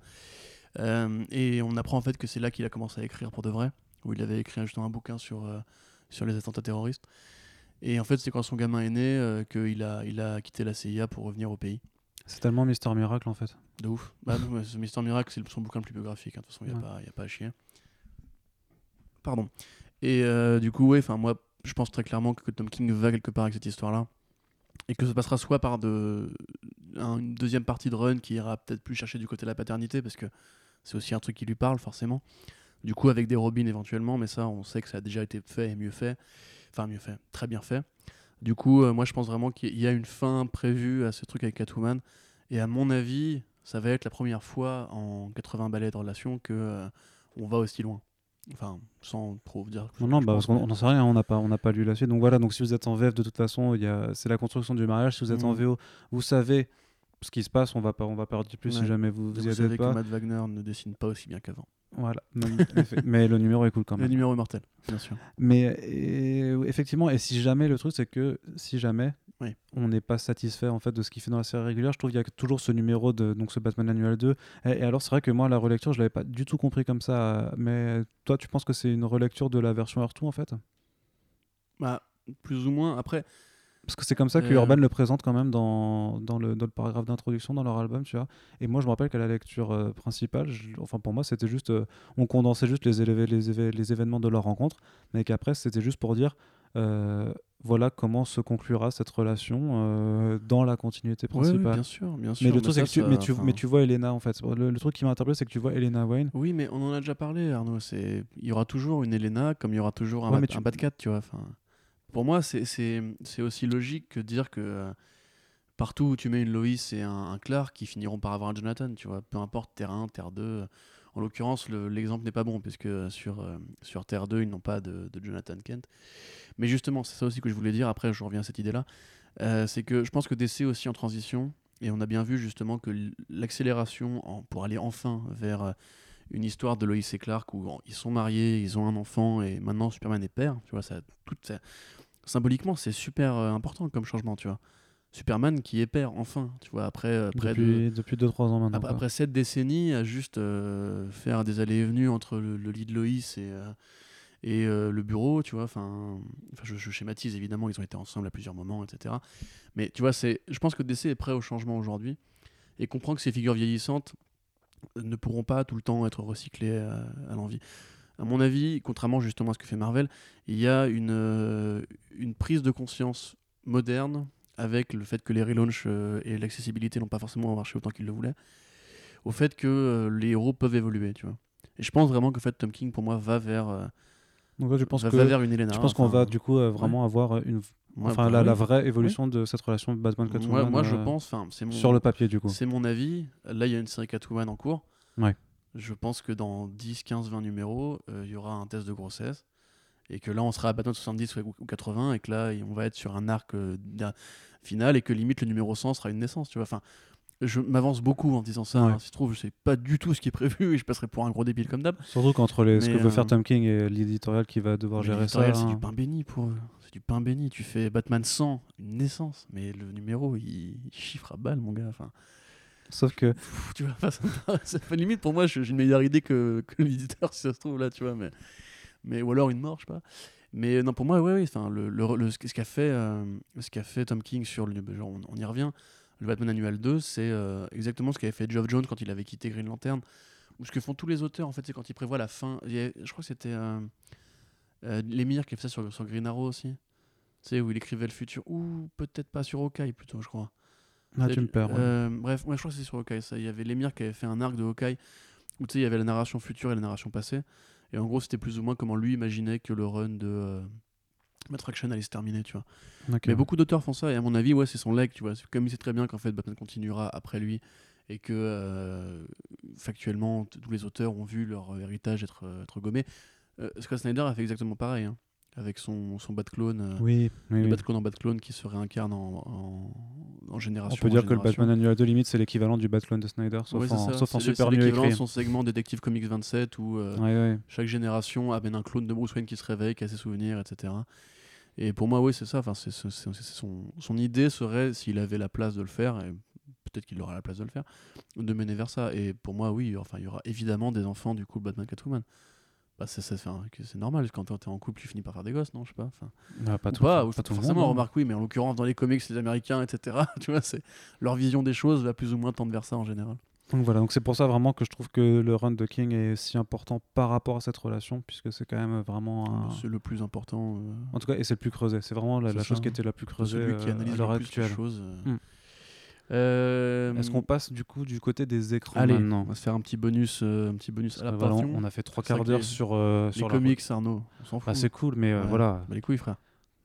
Euh, et on apprend en fait que c'est là qu'il a commencé à écrire pour de vrai, où il avait écrit justement un bouquin sur, euh, sur les attentats terroristes. Et en fait, c'est quand son gamin est né qu'il a, il a quitté la CIA pour revenir au pays. C'est tellement Mister Miracle en fait. De ouf. Bah, non, Mister Miracle, c'est son bouquin le plus biographique. hein. De toute façon, il n'y a, Ouais. a pas à chier. Pardon. Et euh, du coup, ouais, enfin, moi, je pense très clairement que Tom King va quelque part avec cette histoire-là. Et que ça passera soit par une deuxième partie de run qui ira peut-être plus chercher du côté de la paternité, parce que c'est aussi un truc qui lui parle, forcément. Du coup, avec des Robins éventuellement, mais ça, on sait que ça a déjà été fait et mieux fait. Enfin, mieux fait, très bien fait. Du coup, euh, moi, je pense vraiment qu'il y a une fin prévue à ce truc avec Catwoman. Et à mon avis, ça va être la première fois en 80 balais de relation que euh, on va aussi loin. Enfin, sans trop vous dire. Non, non, bah, parce qu'on n'en sait rien, on n'a pas, on pas lu la suite. Donc voilà, donc si vous êtes en VF, de toute façon, a, c'est la construction du mariage. Si vous êtes en Mhm. VO, vous savez ce qui se passe. On va pas, on va pas en dire plus si jamais vous, Vous, vous y savez que. Matt Wagner ne dessine pas aussi bien qu'avant. Voilà. Mais le numéro est cool quand Le même. numéro est mortel, bien sûr. Mais et- effectivement, et si jamais le truc, c'est que si jamais Oui. on n'est pas satisfait en fait de ce qu'il fait dans la série régulière, je trouve qu'il y a toujours ce numéro de donc ce Batman annuel 2. Et, et alors c'est vrai que moi la relecture, je l'avais pas du tout compris comme ça. Mais toi, tu penses que c'est une relecture de la version Earth 2 en fait? Bah, plus ou moins. Après, Parce que c'est comme ça que Euh. Urban le présente quand même dans, dans, le, dans le paragraphe d'introduction dans leur album, tu vois. Et moi, je me rappelle qu'à la lecture euh, principale, je- enfin pour moi, c'était juste, euh, on condensait juste les, les, les événements de leur rencontre, mais qu'après, c'était juste pour dire, voilà comment se conclura cette relation euh, dans la continuité principale. bien sûr, bien sûr. mais le truc, c'est que tu, ça- mais, tu, mais tu vois Elena, en fait. Le, le truc qui m'a interpellé, c'est que tu vois Elena Wayne. Oui, mais on en a déjà parlé, Arnaud. C'est, il y aura toujours une Elena, comme il y aura toujours un, Ouais, Bat- tu- un tu vois. Enfin, pour moi, c'est, c'est, c'est aussi logique que dire que euh, partout où tu mets une Lois et un, un Clark, qui finiront par avoir un Jonathan, tu vois. Peu importe Terre 1, Terre 2. En l'occurrence, le- l'exemple n'est pas bon, puisque euh, sur, euh, sur Terre 2, ils n'ont pas de, de Jonathan Kent. Mais justement, c'est ça aussi que je voulais dire. Après, je reviens à cette idée-là. Euh, c'est que je pense que DC aussi en transition. Et on a bien vu justement que l'accélération pour aller enfin vers euh, une histoire de Lois et Clark où ils sont mariés, ils ont un enfant et maintenant Superman est père. Tu vois, ça, tout, ça- symboliquement, c'est super euh, important comme changement. Tu vois, Superman qui est père enfin. Tu vois, après euh, près de Depuis, depuis 2-3 ans maintenant. après, cette décennie, à juste euh, faire des allées et venues entre le, le lit de Loïs et, euh, et euh, le bureau, tu vois. Enfin, je, schématise évidemment, ils ont été ensemble à plusieurs moments, etc. Mais tu vois, c'est, je pense que DC est prêt au changement aujourd'hui et comprend que ces figures vieillissantes ne pourront pas tout le temps être recyclées à, à l'envie. À mon avis, contrairement justement à ce que fait Marvel, il y a une, euh, prise de conscience moderne avec le fait que les relaunchs euh, et l'accessibilité n'ont pas forcément marché autant qu'ils le voulaient, au fait que euh, les héros peuvent évoluer, tu vois. Et je pense vraiment que en fait, Tom King, pour moi, va vers, euh, Donc, ouais, je pense que. une Elena. Je pense qu'on va du coup euh, vraiment avoir une, enfin bah la, vraie évolution de cette relation Batman Catwoman. moi, je euh, pense, enfin, c'est mon, sur le papier du coup. c'est mon avis. Là, il y a une série Catwoman en cours. Ouais. Je pense que dans 10, 15, 20 numéros, euh, il y aura un test de grossesse. Et que là, on sera à Batman 70 ou ou 80. Et que là, on va être sur un arc euh, final. Et que limite, le numéro 100 sera une naissance. Tu vois. Enfin, je m'avance beaucoup en disant ça. Ouais. hein. Si se trouve, je sais pas du tout ce qui est prévu et je passerai pour un gros débile comme d'hab. Surtout qu'entre les, ce que veut faire euh, Tom King et l'éditorial qui va devoir gérer ça. l'éditorial, c'est hein. du pain béni pour eux. C'est du pain béni. Tu fais Batman 100, une naissance, mais le numéro, il, il chiffre à balle, mon gars. Enfin, Sauf que pff, tu vois, ça, fait limite pour moi, j'ai une meilleure idée que, que l'éditeur, si ça se trouve là, tu vois. Mais, mais ou alors une mort, je sais pas. Mais non, pour moi, ouais, ouais, enfin, le, le, le- ce qu'a fait, euh, ce qu'a fait Tom King sur le, genre, on, on y revient. Le Batman annuel 2, c'est euh, exactement ce qu'avait fait Geoff Jones quand il avait quitté Green Lantern, ou ce que font tous les auteurs en fait, c'est quand ils prévoient la fin. il y a- je crois que c'était euh, euh, qui a fait ça sur, sur Green Arrow aussi. Tu sais, où il écrivait le futur, ou peut-être pas sur Hawkeye plutôt, je crois. ah, C'est- tu me perds. ouais. euh, bref, ouais, je crois que c'est sur Hawkeye. Ça. Il y avait Lemire qui avait fait un arc de Hawkeye où il y avait la narration future et la narration passée. Et en gros, c'était plus ou moins comment lui imaginait que le run de Matt allait se terminer, tu vois. Mais beaucoup d'auteurs font ça, et à mon avis, ouais, c'est son leg, tu vois. Comme il sait très bien qu'en fait, Batman continuera après lui, et que euh, factuellement, tous les auteurs ont vu leur euh, héritage être, euh, être gommé. Euh, Scott Snyder a fait exactement pareil, hein, avec son, son Batclone. euh, Oui, oui, le oui. Batclone en Batclone qui se réincarne en, en, en On génération. peut dire que le génération. Batman Annual 2 limite c'est l'équivalent du Batclone de Snyder, sauf c'est en, sauf en C'est- super c'est mieux écrit. de son segment Détective Comics 27 où euh, chaque génération amène un clone de Bruce Wayne qui se réveille, qui a ses souvenirs, etc. Et pour moi, oui, c'est ça. Enfin, c'est, c'est- c'est- c'est son, son idée serait, s'il avait la place de le faire, et peut-être qu'il aura la place de le faire, de mener vers ça. Et pour moi, oui, enfin, il y aura évidemment des enfants du couple Batman Catwoman. Bah, c'est, normal. Quand t'es en couple, tu finis par faire des gosses, non Je sais pas. Enfin, Ah, pas ou tout, pas, pas ou tout forcément, monde, hein. remarque oui, mais en l'occurrence, dans les comics, les Américains, etc. Tu vois, c'est leur vision des choses va plus ou moins tendre vers ça en général. Donc voilà, donc c'est pour ça vraiment que je trouve que le run de King est si important par rapport à cette relation, puisque c'est quand même vraiment un... C'est le plus important. euh, En tout cas, et c'est le plus creusé. C'est vraiment la, chose qui était la plus creusée celui qui euh, analyse à l'heure le plus les actuelle. choses. euh. Hmm. Euh, Est-ce qu'on passe du coup du côté des écrans Allez, maintenant on va se faire un petit bonus, euh, un petit bonus à la Voilà, on a fait trois quarts d'heure sur, euh, Les sur comics, Arnaud, on s'en fout. Bah, c'est cool, mais euh, Ouais. voilà. Bah, les couilles, frère.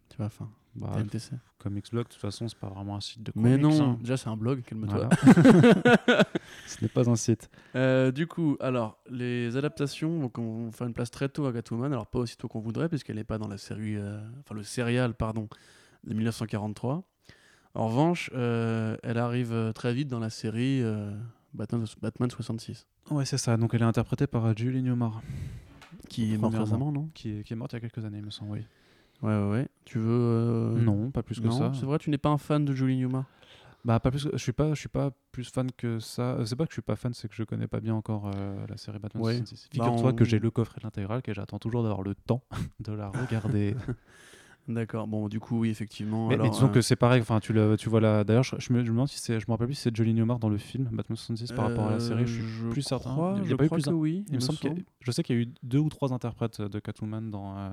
Tu vois, enfin, Bah, TNTC. Comics Blog, de toute façon, c'est pas vraiment un site de comics. Mais non, hein. déjà c'est un blog, calme-toi. Voilà. Ce n'est pas un site. Euh, du coup, alors, les adaptations, on va faire une place très tôt à Catwoman, alors pas aussitôt qu'on voudrait, puisqu'elle n'est pas dans la série, euh, enfin le serial, pardon, de 1943. En revanche, euh, elle arrive euh, très vite dans la série euh, Batman, Batman 66, Ouais, c'est ça. Donc elle est interprétée par Julie Newmar, qui est morte récemment, non qui est, qui est morte il y a quelques années, il me semble. Oui. Ouais, ouais, ouais. Tu veux. euh, Non, pas plus que non, ça. C'est vrai, tu n'es pas un fan de Julie Newmar? Bah pas plus. que- Je suis pas, je suis pas plus fan que ça. C'est pas que je suis pas fan, c'est que je connais pas bien encore euh, la série Batman Ouais. 66. Bah, Figure-toi on- que j'ai le coffret de l'intégrale, que j'attends toujours d'avoir le temps de la regarder. D'accord, bon, du coup, oui, effectivement. mais, mais alors, disons euh, que c'est pareil. Enfin, tu le, tu vois là. D'ailleurs, je, je me, je me demande si c'est, je me rappelle plus si c'est Jolie Newmar dans le film Batman 66 par rapport à la série. Je suis Euh, je plus certain. crois- Il y a je pas eu crois plus que oui. Il me semble je sais qu'il y a eu deux ou trois interprètes de Catwoman dans. euh,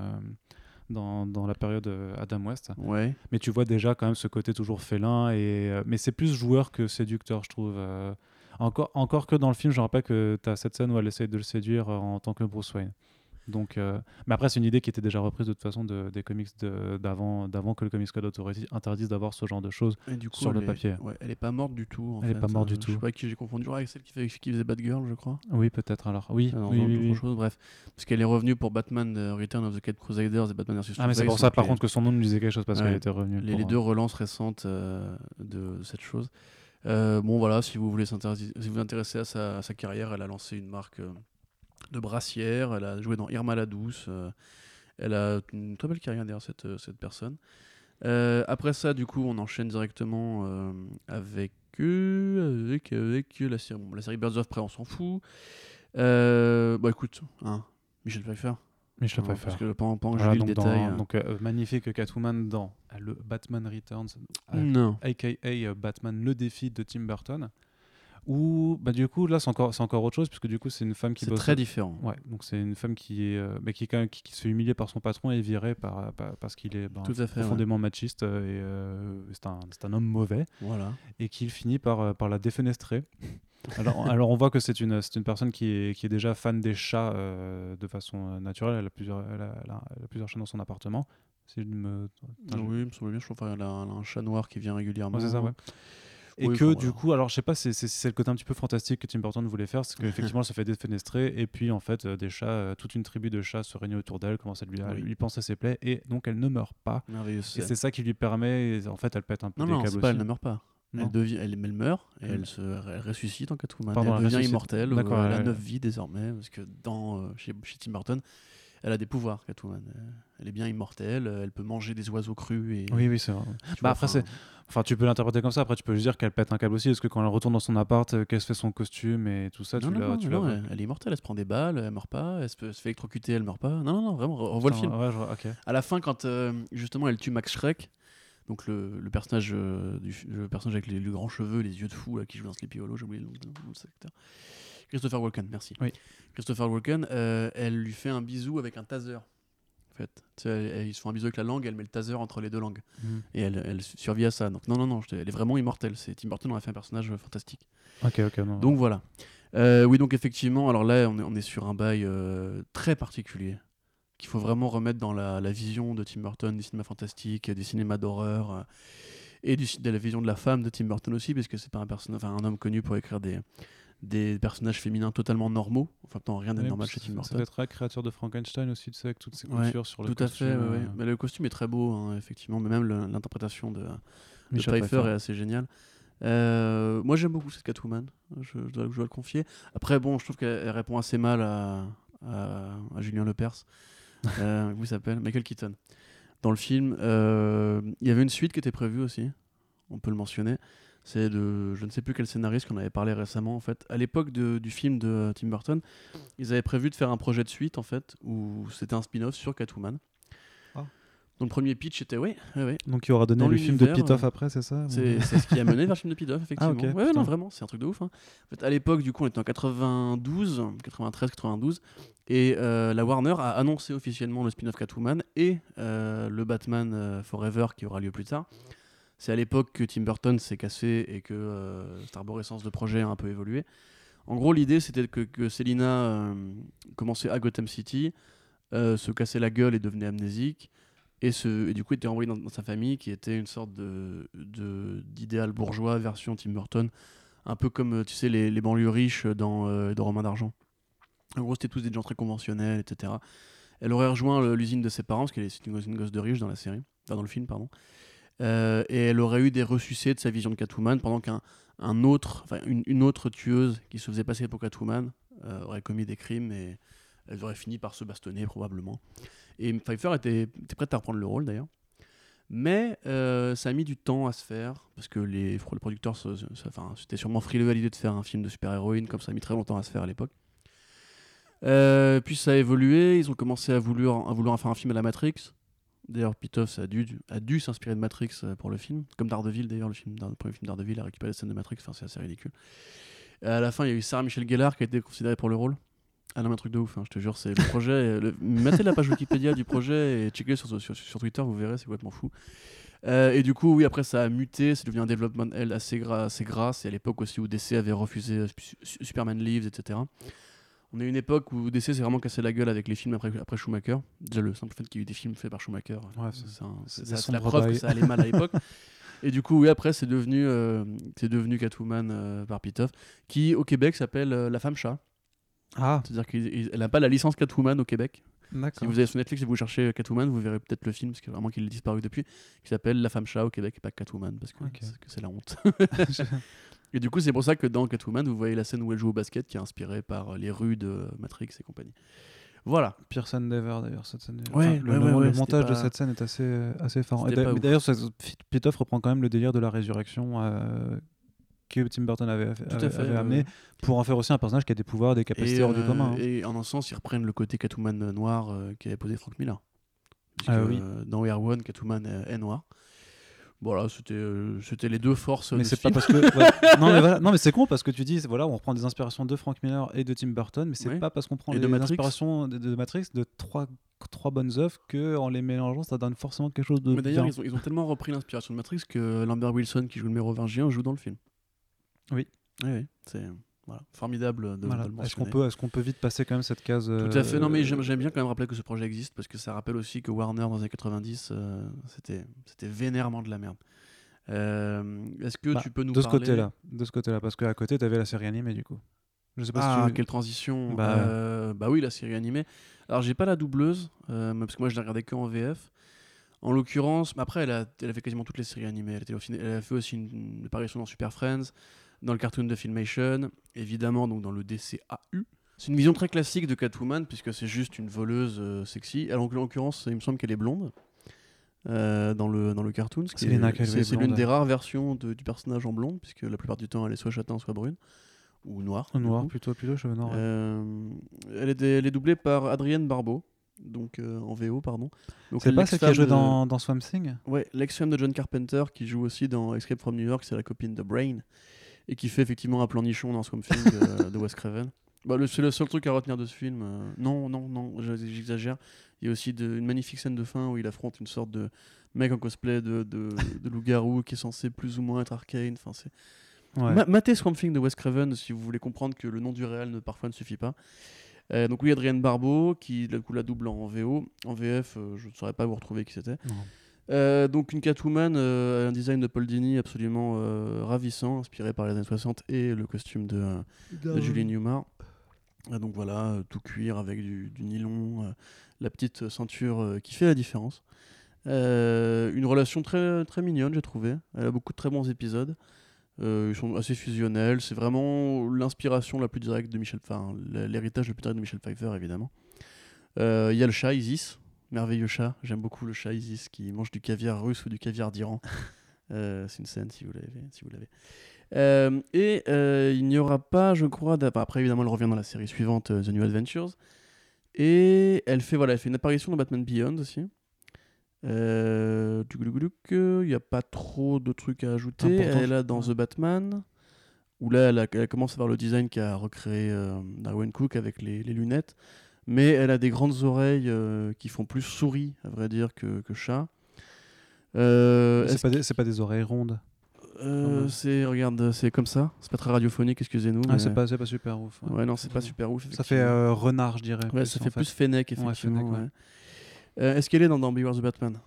dans, dans la période Adam West. Ouais. Mais tu vois déjà quand même ce côté toujours félin. Et, euh, mais c'est plus joueur que séducteur, je trouve. euh. encore, encore que dans le film, je me rappelle que tu as cette scène où elle essaye de le séduire euh, en tant que Bruce Wayne. Donc, euh, Mais après, c'est une idée qui était déjà reprise de toute façon de, des comics de- d'avant d'avant que le Comics Code Authority interdise d'avoir ce genre de choses. Du coup, Sur le est- papier. ouais, elle est pas morte du tout. en Elle est pas morte du Euh, tout. Je sais pas qui j'ai confondu. Ah, avec celle qui, fait, qui faisait Batgirl, je crois. Oui, peut-être alors. Oui, Ah, non, oui, oui, oui. chose, bref. Parce qu'elle est revenue pour Batman euh, Return of the Cat Crusaders et Batman vs. Ah, mais c'est pour ça, par les- contre, que son nom nous disait quelque chose parce Ouais. qu'elle était revenue. les, pour, les deux relances récentes euh, de, de cette chose. Euh, bon, voilà, si vous voulez si vous vous intéressez à sa, à sa carrière, elle a lancé une marque euh, de brassière, elle a joué dans Irma la Douce, euh, elle a une très belle carrière derrière cette, euh, cette personne. Euh, après ça, du coup, on enchaîne directement avec, avec, avec la série. Bon, la série Birds of Prey, on s'en fout. Euh, bon, écoute, hein, Michel Pfeiffer. Michel hein, Pfeiffer. Parce que pendant, pendant que Voilà, je lis le détail. dans- euh, donc, euh, magnifique Catwoman dans le Batman Returns, non. aka Batman le défi de Tim Burton où bah du coup là c'est encore c'est encore autre chose puisque du coup c'est une femme qui C'est bosse très différent. ouais donc c'est une femme qui est euh, bah, qui, est quand même- qui, qui se fait humilier par son patron et virée par, par- parce qu'il est ben, Tout à fait. ouais. profondément machiste euh, et euh, c'est un, c'est un homme mauvais Voilà. et qu'il finit par, euh, par la défenestrer alors, alors on voit que c'est une, c'est une personne qui est, qui est déjà fan des chats euh, de façon euh, naturelle elle a, plusieurs, elle, a, elle a- elle a plusieurs chats dans son appartement si je me... Oui, il me semble bien, je trouve qu'elle a, un- elle a un chat noir qui vient régulièrement. Ouais, c'est ça, ouais. Et Oui, que du voilà. coup, alors je sais pas, c'est le côté un petit peu fantastique que Tim Burton voulait faire, c'est qu'effectivement elle se fait défenestrer et puis en fait euh, des chats, euh, toute une tribu de chats se réunit autour d'elle, commence à lui, Oui. lui penser ses plaies et donc elle ne meurt pas. Et c'est ça qui lui permet, et en fait elle pète un peu Non, des non, câbles pas, elle aussi. ne meurt pas. Elle, devient, elle, elle meurt et Mm. elle se elle ressuscite en Catwoman. Pardon, elle elle devient immortelle. D'accord, elle a. 9 vies désormais. Parce que dans, euh, chez, chez Tim Burton, elle a des pouvoirs, Catwoman. Elle est bien immortelle. Elle peut manger des oiseaux crus. Et, Oui, oui, c'est vrai. Bah, après, enfin, Enfin, tu peux l'interpréter comme ça. Après, tu peux juste dire qu'elle pète un câble aussi. Est-ce que quand elle retourne dans son appart, euh, qu'elle se fait son costume et tout ça, non, tu non, l'as non, tu non, elle, elle est immortelle, elle se prend des balles, elle meurt pas, elle se, se fait électrocuter, elle meurt pas. Non, non, non, vraiment, re- revois le film. Ouais, vois. À la fin, quand euh, justement elle tue Max Schreck, donc le, le personnage, euh, du, le personnage avec les, les grands cheveux, les yeux de fou là, qui joue dans Sleepy Hollow, j'ai oublié le nom le acteur. Christopher Walken, merci. Oui. Christopher Walken, euh, elle lui fait un bisou avec un taser. En fait, elle- ils se font un bisou avec la langue, elle met le taser entre les deux langues. Mhm. Et elle, elle survit à ça. Donc non, non, non, elle est vraiment immortelle. C'est Tim Burton en a fait un personnage fantastique. Ok, ok. non. Donc voilà. Euh, oui, donc effectivement, alors là, on est, on est sur un bail euh, très particulier qu'il faut vraiment remettre dans la, la vision de Tim Burton du cinéma fantastique, du cinéma d'horreur euh, et du, de la vision de la femme de Tim Burton aussi, parce que c'est pas un enfin un homme connu pour écrire des des personnages féminins totalement normaux. Enfin, non, rien n'est Ouais, normal chez Tim Ça Burton. fait très créature de Frankenstein aussi, tu sais, avec toutes ces Ouais, coutures sur le Tout à costume, fait, ouais, euh, Mais le costume est très beau, hein, effectivement, mais même l'interprétation de, de Pfeiffer Pfeiffer. est assez géniale. Euh, moi j'aime beaucoup cette Catwoman, je, je dois, je dois le confier. Après bon, je trouve qu'elle elle répond assez mal à, à, à Julien Lepers, euh, comment il s'appelle Michael Keaton. Dans le film, euh, il y avait une suite qui était prévue aussi, on peut le mentionner. C'est de, je ne sais plus quel scénariste qu'on avait parlé récemment en fait. À l'époque du film de Tim Burton, ils avaient prévu de faire un projet de suite en fait, où c'était un spin-off sur Catwoman. Ah. Donc le premier pitch était oui, oui, oui. Donc, il aura donné Dans le film de Pitoff euh, après, c'est ça C'est ce qui a mené vers le film de Pitoff, effectivement. Ah, ouais, ouais, non, vraiment, c'est un truc de ouf. hein. En fait, à l'époque, du coup, on était en 92, 93, 92, et euh, la Warner a annoncé officiellement le spin-off Catwoman et euh, le Batman euh, Forever qui aura lieu plus tard. C'est à l'époque que Tim Burton s'est cassé et que euh, cette arborescence de projet a un peu évolué. En gros, l'idée, c'était que, que Selina euh, commençait à Gotham City, euh, se cassait la gueule et devenait amnésique, et, se, et du coup était envoyée dans, sa famille, qui était une sorte de, d'idéal bourgeois version Tim Burton, un peu comme, euh, tu sais, les, les banlieues riches dans, euh, dans Romain d'Argent. En gros, c'était tous des gens très conventionnels, etc. Elle aurait rejoint l'usine de ses parents, parce qu'elle est une, une gosse de riche dans la série, dans le film, pardon. Euh, et elle aurait eu des ressucés de sa vision de Catwoman pendant qu'un un autre, une, autre tueuse qui se faisait passer pour Catwoman euh, aurait commis des crimes et elle aurait fini par se bastonner probablement. Et Pfeiffer était, prête à reprendre le rôle d'ailleurs. Mais euh, ça a mis du temps à se faire parce que les, se- enfin, c'était sûrement frileux à l'idée de faire un film de super-héroïne comme ça a mis très longtemps à se faire à l'époque. Puis ça a évolué, ils ont commencé à vouloir faire un film à la Matrix. D'ailleurs, Pitoff a dû, s'inspirer de Matrix euh, pour le film, comme Daredevil d'ailleurs, le, film, le premier film Daredevil a récupéré la scène de Matrix, enfin, c'est assez ridicule. Et à la fin, il y a eu Sarah Michel Gellar qui a été considérée pour le rôle. Ah non, un truc de ouf, hein, je te jure, c'est le projet. euh, le- la page Wikipédia du projet et checkez sur, sur, Twitter, vous verrez, c'est complètement fou. Euh, et du coup, oui, après ça a muté, c'est devenu un développement L assez gras, assez gras. C'est à l'époque aussi où DC avait refusé Su- Su- Superman Lives, etc. On eu une époque où DC s'est vraiment cassé la gueule avec les films après, après Schumacher. Déjà, le simple fait qu'il y ait eu des films faits par Schumacher, Ouais, c'est la preuve que ça allait mal à l'époque. Et du coup, oui, après, c'est devenu, euh, c'est devenu Catwoman euh, par Pitoff, qui au Québec s'appelle euh, La Femme Chat. Ah, C'est-à-dire qu'elle n'a pas la licence Catwoman au Québec. Si vous allez sur Netflix et vous cherchez Catwoman, vous verrez peut-être le film, parce que vraiment qu'il est disparu depuis, qui s'appelle La Femme Chat au Québec et pas Catwoman, parce que c'est la honte. et du coup, c'est pour ça que dans Catwoman, vous voyez la scène où elle joue au basket, qui est inspirée par euh, les rues de Matrix et compagnie. Voilà. Scène d'ever d'ailleurs cette scène. Ouais, le, ouais, le- ouais, le montage de cette scène est assez euh, assez ouf. D'ailleurs, Pitoff reprend quand même le délire de la résurrection euh, que Tim Burton avait, Tout à avait- fait, avait ouais, amené pour en faire aussi un personnage qui a des pouvoirs, des capacités Et, hors du euh, commun. hein. et en un sens, ils reprennent le côté Catwoman euh, noir euh, qu'avait posé Frank Miller. Puisque, Ah oui. euh, dans Year One, Catwoman euh, est noir. Voilà, c'était euh, c'était les deux forces Mais c'est ce pas parce que ouais. non mais voilà. mais c'est con parce que tu dis voilà on reprend des inspirations de Frank Miller et de Tim Burton mais c'est Ouais. pas parce qu'on prend Et des de Matrix. inspirations de, de Matrix de trois trois bonnes œuvres que en les mélangeant ça donne forcément quelque chose de Mais d'ailleurs, ils ont, ils ont tellement repris l'inspiration de Matrix que Lambert Wilson, qui joue le mérovingien, joue dans le film. Oui. Oui, oui, c'est voilà, formidable de, Voilà. de le Est-ce qu'on peut est-ce qu'on peut vite passer quand même cette case Tout à fait. Non, mais euh, j'aime bien quand même rappeler que ce projet existe parce que ça rappelle aussi que Warner dans les années 90, euh, c'était vénèrement de la merde. Euh, Est-ce que bah, tu peux nous de ce côté-là de ce côté-là parce qu'à côté t'avais la série animée du coup. Je sais pas Ah, si tu... quelle transition Bah, Euh, bah oui, la série animée. Alors, j'ai pas la doubleuse, euh, parce que moi, je l'ai regardé que en VF. En l'occurrence, mais après, elle a, elle a fait quasiment toutes les séries animées. Elle, a fait aussi une, une apparition dans Super Friends, dans le cartoon de Filmation, évidemment donc dans le DCAU. C'est une vision très classique de Catwoman, puisque c'est juste une voleuse euh, sexy. Alors, en l'occurrence, il me semble qu'elle est blonde euh, dans, le, dans le cartoon. C'est est c'est l'une des rares versions de- du personnage en blonde, puisque la plupart du temps, elle est soit châtain, soit brune, ou noire. du Noir, coup. plutôt, plutôt, cheveux noirs. Euh, elle, est, elle est doublée par Adrienne Barbeau, donc en VO, pardon. C'est pas celle qui a joué de- dans, dans Swamp Thing? Ouais, l'ex-femme de John Carpenter qui joue aussi dans Escape from New York, c'est la copine de Brain et qui fait effectivement un plan nichon dans Swamp Thing euh, de Wes Craven. Bah, le- c'est le seul truc à retenir de ce film. euh, non, non, non, je- j'exagère. Il y a aussi de- une magnifique scène de fin où il affronte une sorte de mec en cosplay de, de, de loup-garou qui est censé plus ou moins être arcane. Enfin, c'est Ouais. Ma- matez Swamp Thing de Wes Craven si vous voulez comprendre que le nom du réel ne, parfois ne suffit pas. Euh, donc oui, Adrienne Barbeau qui du coup, la double en VO. En VF, euh, je ne saurais pas vous retrouver qui c'était. Euh, donc une Catwoman, euh, un design de Paul Dini absolument euh, ravissant, inspiré par les années 60 et le costume de, de Julie Newmar. Donc voilà, tout cuir avec du, du nylon, la petite ceinture qui fait la différence. Une relation très, très mignonne, j'ai trouvé. Elle a beaucoup de très bons épisodes. Ils sont assez fusionnels. C'est vraiment l'inspiration la plus directe de Michel, enfin l'héritage le plus direct de Michel Pfeiffer évidemment. Il y a le chat Isis, merveilleux chat. J'aime beaucoup le chat Isis qui mange du caviar russe ou du caviar d'Iran. Euh, c'est une scène si vous l'avez. Si vous l'avez. Euh, et euh, il n'y aura pas, je crois, après évidemment elle revient dans la série suivante, The New Adventures. Et elle fait, voilà, elle fait une apparition dans Batman Beyond aussi. Il n'y a pas trop de trucs à ajouter. Important, elle a dans ouais. The Batman, où là elle, a- elle commence à voir le design qu'a recréé Darwin Cook avec les, les lunettes. Mais elle a des grandes oreilles euh, qui font plus souris, à vrai dire, que, que chat. Euh, C'est est-ce pas, des- pas des oreilles rondes. euh, c'est regarde, c'est comme ça. C'est pas très radiophonique, excusez-nous. Ah, c'est pas, pas super ouf. ouais. Ouais, non, c'est pas super ouf. Ça fait renard, je dirais. ouais, ça fait plus Fennec, effectivement. Fennec, ouais. ouais. Est-ce qu'elle est dans, dans Beware the Batman?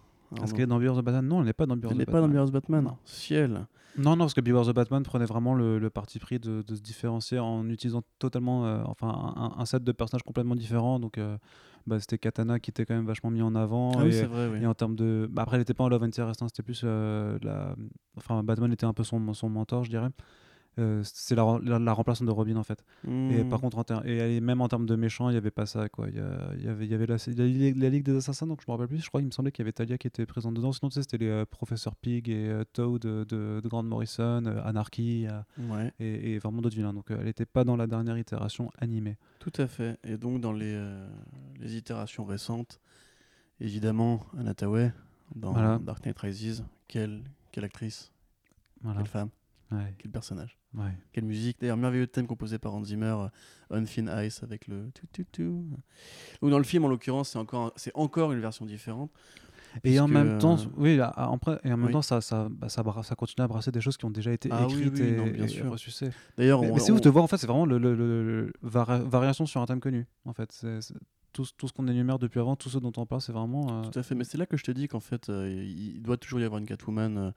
Est-ce qu'elle est dans Beware the Batman? Non, elle n'est pas dans Beware Elle the n'est Batman. pas dans Beware the Batman. Non. Ciel. Non, non, parce que Beware the Batman prenait vraiment le, le parti pris de, de se différencier en utilisant totalement, euh, enfin, un, un set de personnages complètement différents. Donc, euh, bah, c'était Katana qui était quand même vachement mis en avant. Ah oui, et, c'est vrai, oui. et en termes de, bah, après, elle n'était pas en love interest, hein, c'était plus euh, la, enfin, Batman était un peu son, son mentor, je dirais. Euh, c'est la, la, la remplaçante de Robin en fait. Et Hmm. par contre, en ter- et même en termes de méchants, il n'y avait pas ça. Quoi. Il, y y avait, il y avait la, la, Ligue- des Assassins, donc je me rappelle plus. Je crois qu'il me semblait qu'il y avait Talia qui était présente dedans. Sinon, tu sais, c'était les euh, Professeur Pig et euh, Toad de, de, de Grant Morrison, euh, Anarchy euh, Ouais, et, et vraiment d'autres vilains. Donc euh, elle n'était pas dans la dernière itération animée. tout à fait. Et donc, dans les, euh, les itérations récentes, évidemment, Anna Hathaway dans Voilà. Dark Knight Rises. Quelle, quelle actrice, Voilà. quelle femme, Ouais, quel personnage. Ouais. Quelle musique, d'ailleurs, merveilleux thème composé par Hans Zimmer, euh, On Thin Ice avec le tout tout tout. Ou dans le film, en l'occurrence, c'est encore, c'est encore une version différente. Et en même temps, euh, oui, après, et en même oui. temps, ça, ça, bah, ça, continue à brasser des choses qui ont déjà été Ah oui, écrites oui, et, non, bien sûr. D'ailleurs, Mais, c'est on- ouf de voir, en fait, c'est vraiment le, le- le- le- vari- variation sur un thème connu. En fait, c'est tout, ce- tout ce qu'on énumère depuis avant, tout ce dont on parle, c'est vraiment. euh, Tout à fait, mais c'est là que je te dis qu'en fait, euh, il doit toujours y avoir une Catwoman,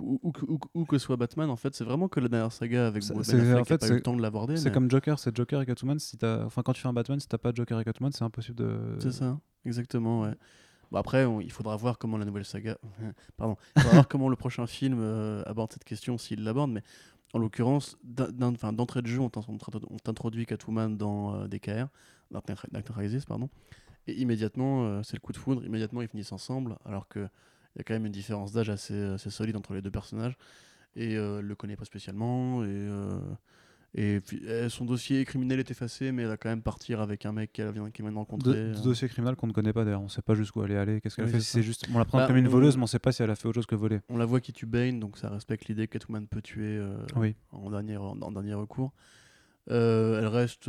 où, où que- où que- où que soit Batman, en fait, c'est vraiment que la dernière saga avec Ben Affleck en fait, pas eu le temps de l'aborder. C'est mais comme Joker, c'est Joker et Catwoman. Si t'as- enfin, quand tu fais un Batman, si t'as pas Joker et Catwoman, c'est impossible de. C'est ça, exactement, ouais. Bon, après, on- il faudra voir comment la nouvelle saga. Pardon. Il faudra voir comment le prochain film euh, aborde cette question, s'il l'aborde, mais en l'occurrence, d'entrée de jeu, on t'in- on t'in- on t'introduit Catwoman dans euh, DKR, Dark Rises, pardon, et immédiatement, euh, c'est le coup de foudre, immédiatement, ils finissent ensemble, alors qu'il y a quand même une différence d'âge assez, assez solide entre les deux personnages, et euh, elle le connaît pas spécialement, et. euh, et puis, euh, son dossier criminel est effacé, mais elle va quand même partir avec un mec qu'elle vient, qu'elle vient de rencontrer. De, euh. dossier criminel qu'on ne connaît pas d'ailleurs. On sait pas jusqu'où elle est allée, qu'est-ce qu'elle Oui, fait. c'est juste, on la présente Bah, comme une voleuse, mais on sait pas si elle a fait autre chose que voler. On la voit qui tue Bane, donc ça respecte l'idée que Catwoman peut tuer Oui. en, dernier, en, en dernier recours. Elle reste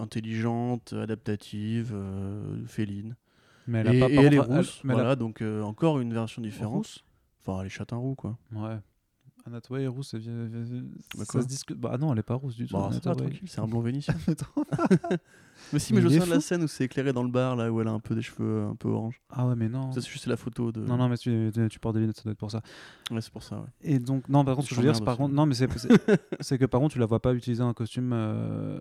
intelligente, adaptative, féline. Mais elle a et pas. et elle est rousse, mais elle a- voilà, donc euh, encore une version différente. Rousse Enfin, elle est châtain roux, quoi. Ouais. Anna Hathaway est rousse, Bah, ça se discute. Bah non, elle est pas rousse du tout. Tranquille, c'est un blond vénitien. Mais si, mais je souviens de la scène où c'est éclairé dans le bar, là, où elle a un peu des cheveux un peu orange. ah ouais, mais non. Ça, c'est juste la photo de. Non, non, mais tu, portes des lunettes, ça doit être pour ça. Ouais, c'est pour ça, ouais. Et donc, non, par contre, ce que je veux dire, c'est par contre, non, mais c'est que par contre, tu la vois pas utiliser un costume euh,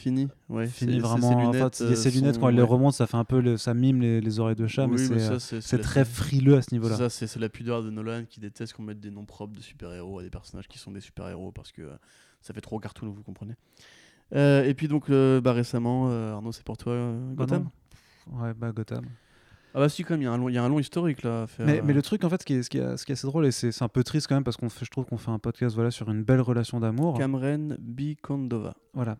Fini, ouais. Fini vraiment. ses en lunettes, fait, il y a ses euh, lunettes sont- quand elle les ouais. remonte, ça fait un peu, le- ça mime les, les oreilles de chat, mais Oui, mais euh, c'est très frileux à ce niveau-là. ça, c'est la pudeur de Nolan qui déteste qu'on mette des noms propres de super-héros à des personnages qui sont des super-héros parce que euh, ça fait trop cartoon, vous comprenez. Euh, et puis donc euh, bah, récemment, euh, Arnaud, c'est pour toi euh, Bah Gotham? non. Ouais, bah Gotham. Ah bah si, quand même, il y, a un long- il y a un long historique là à faire. Mais, euh. mais le truc, en fait, ce qui est, ce qui est, ce qui est assez drôle, et c'est un peu triste quand même, parce qu'on fait, je trouve qu'on fait un podcast voilà, sur une belle relation d'amour. Cameron B. Kondova. Voilà.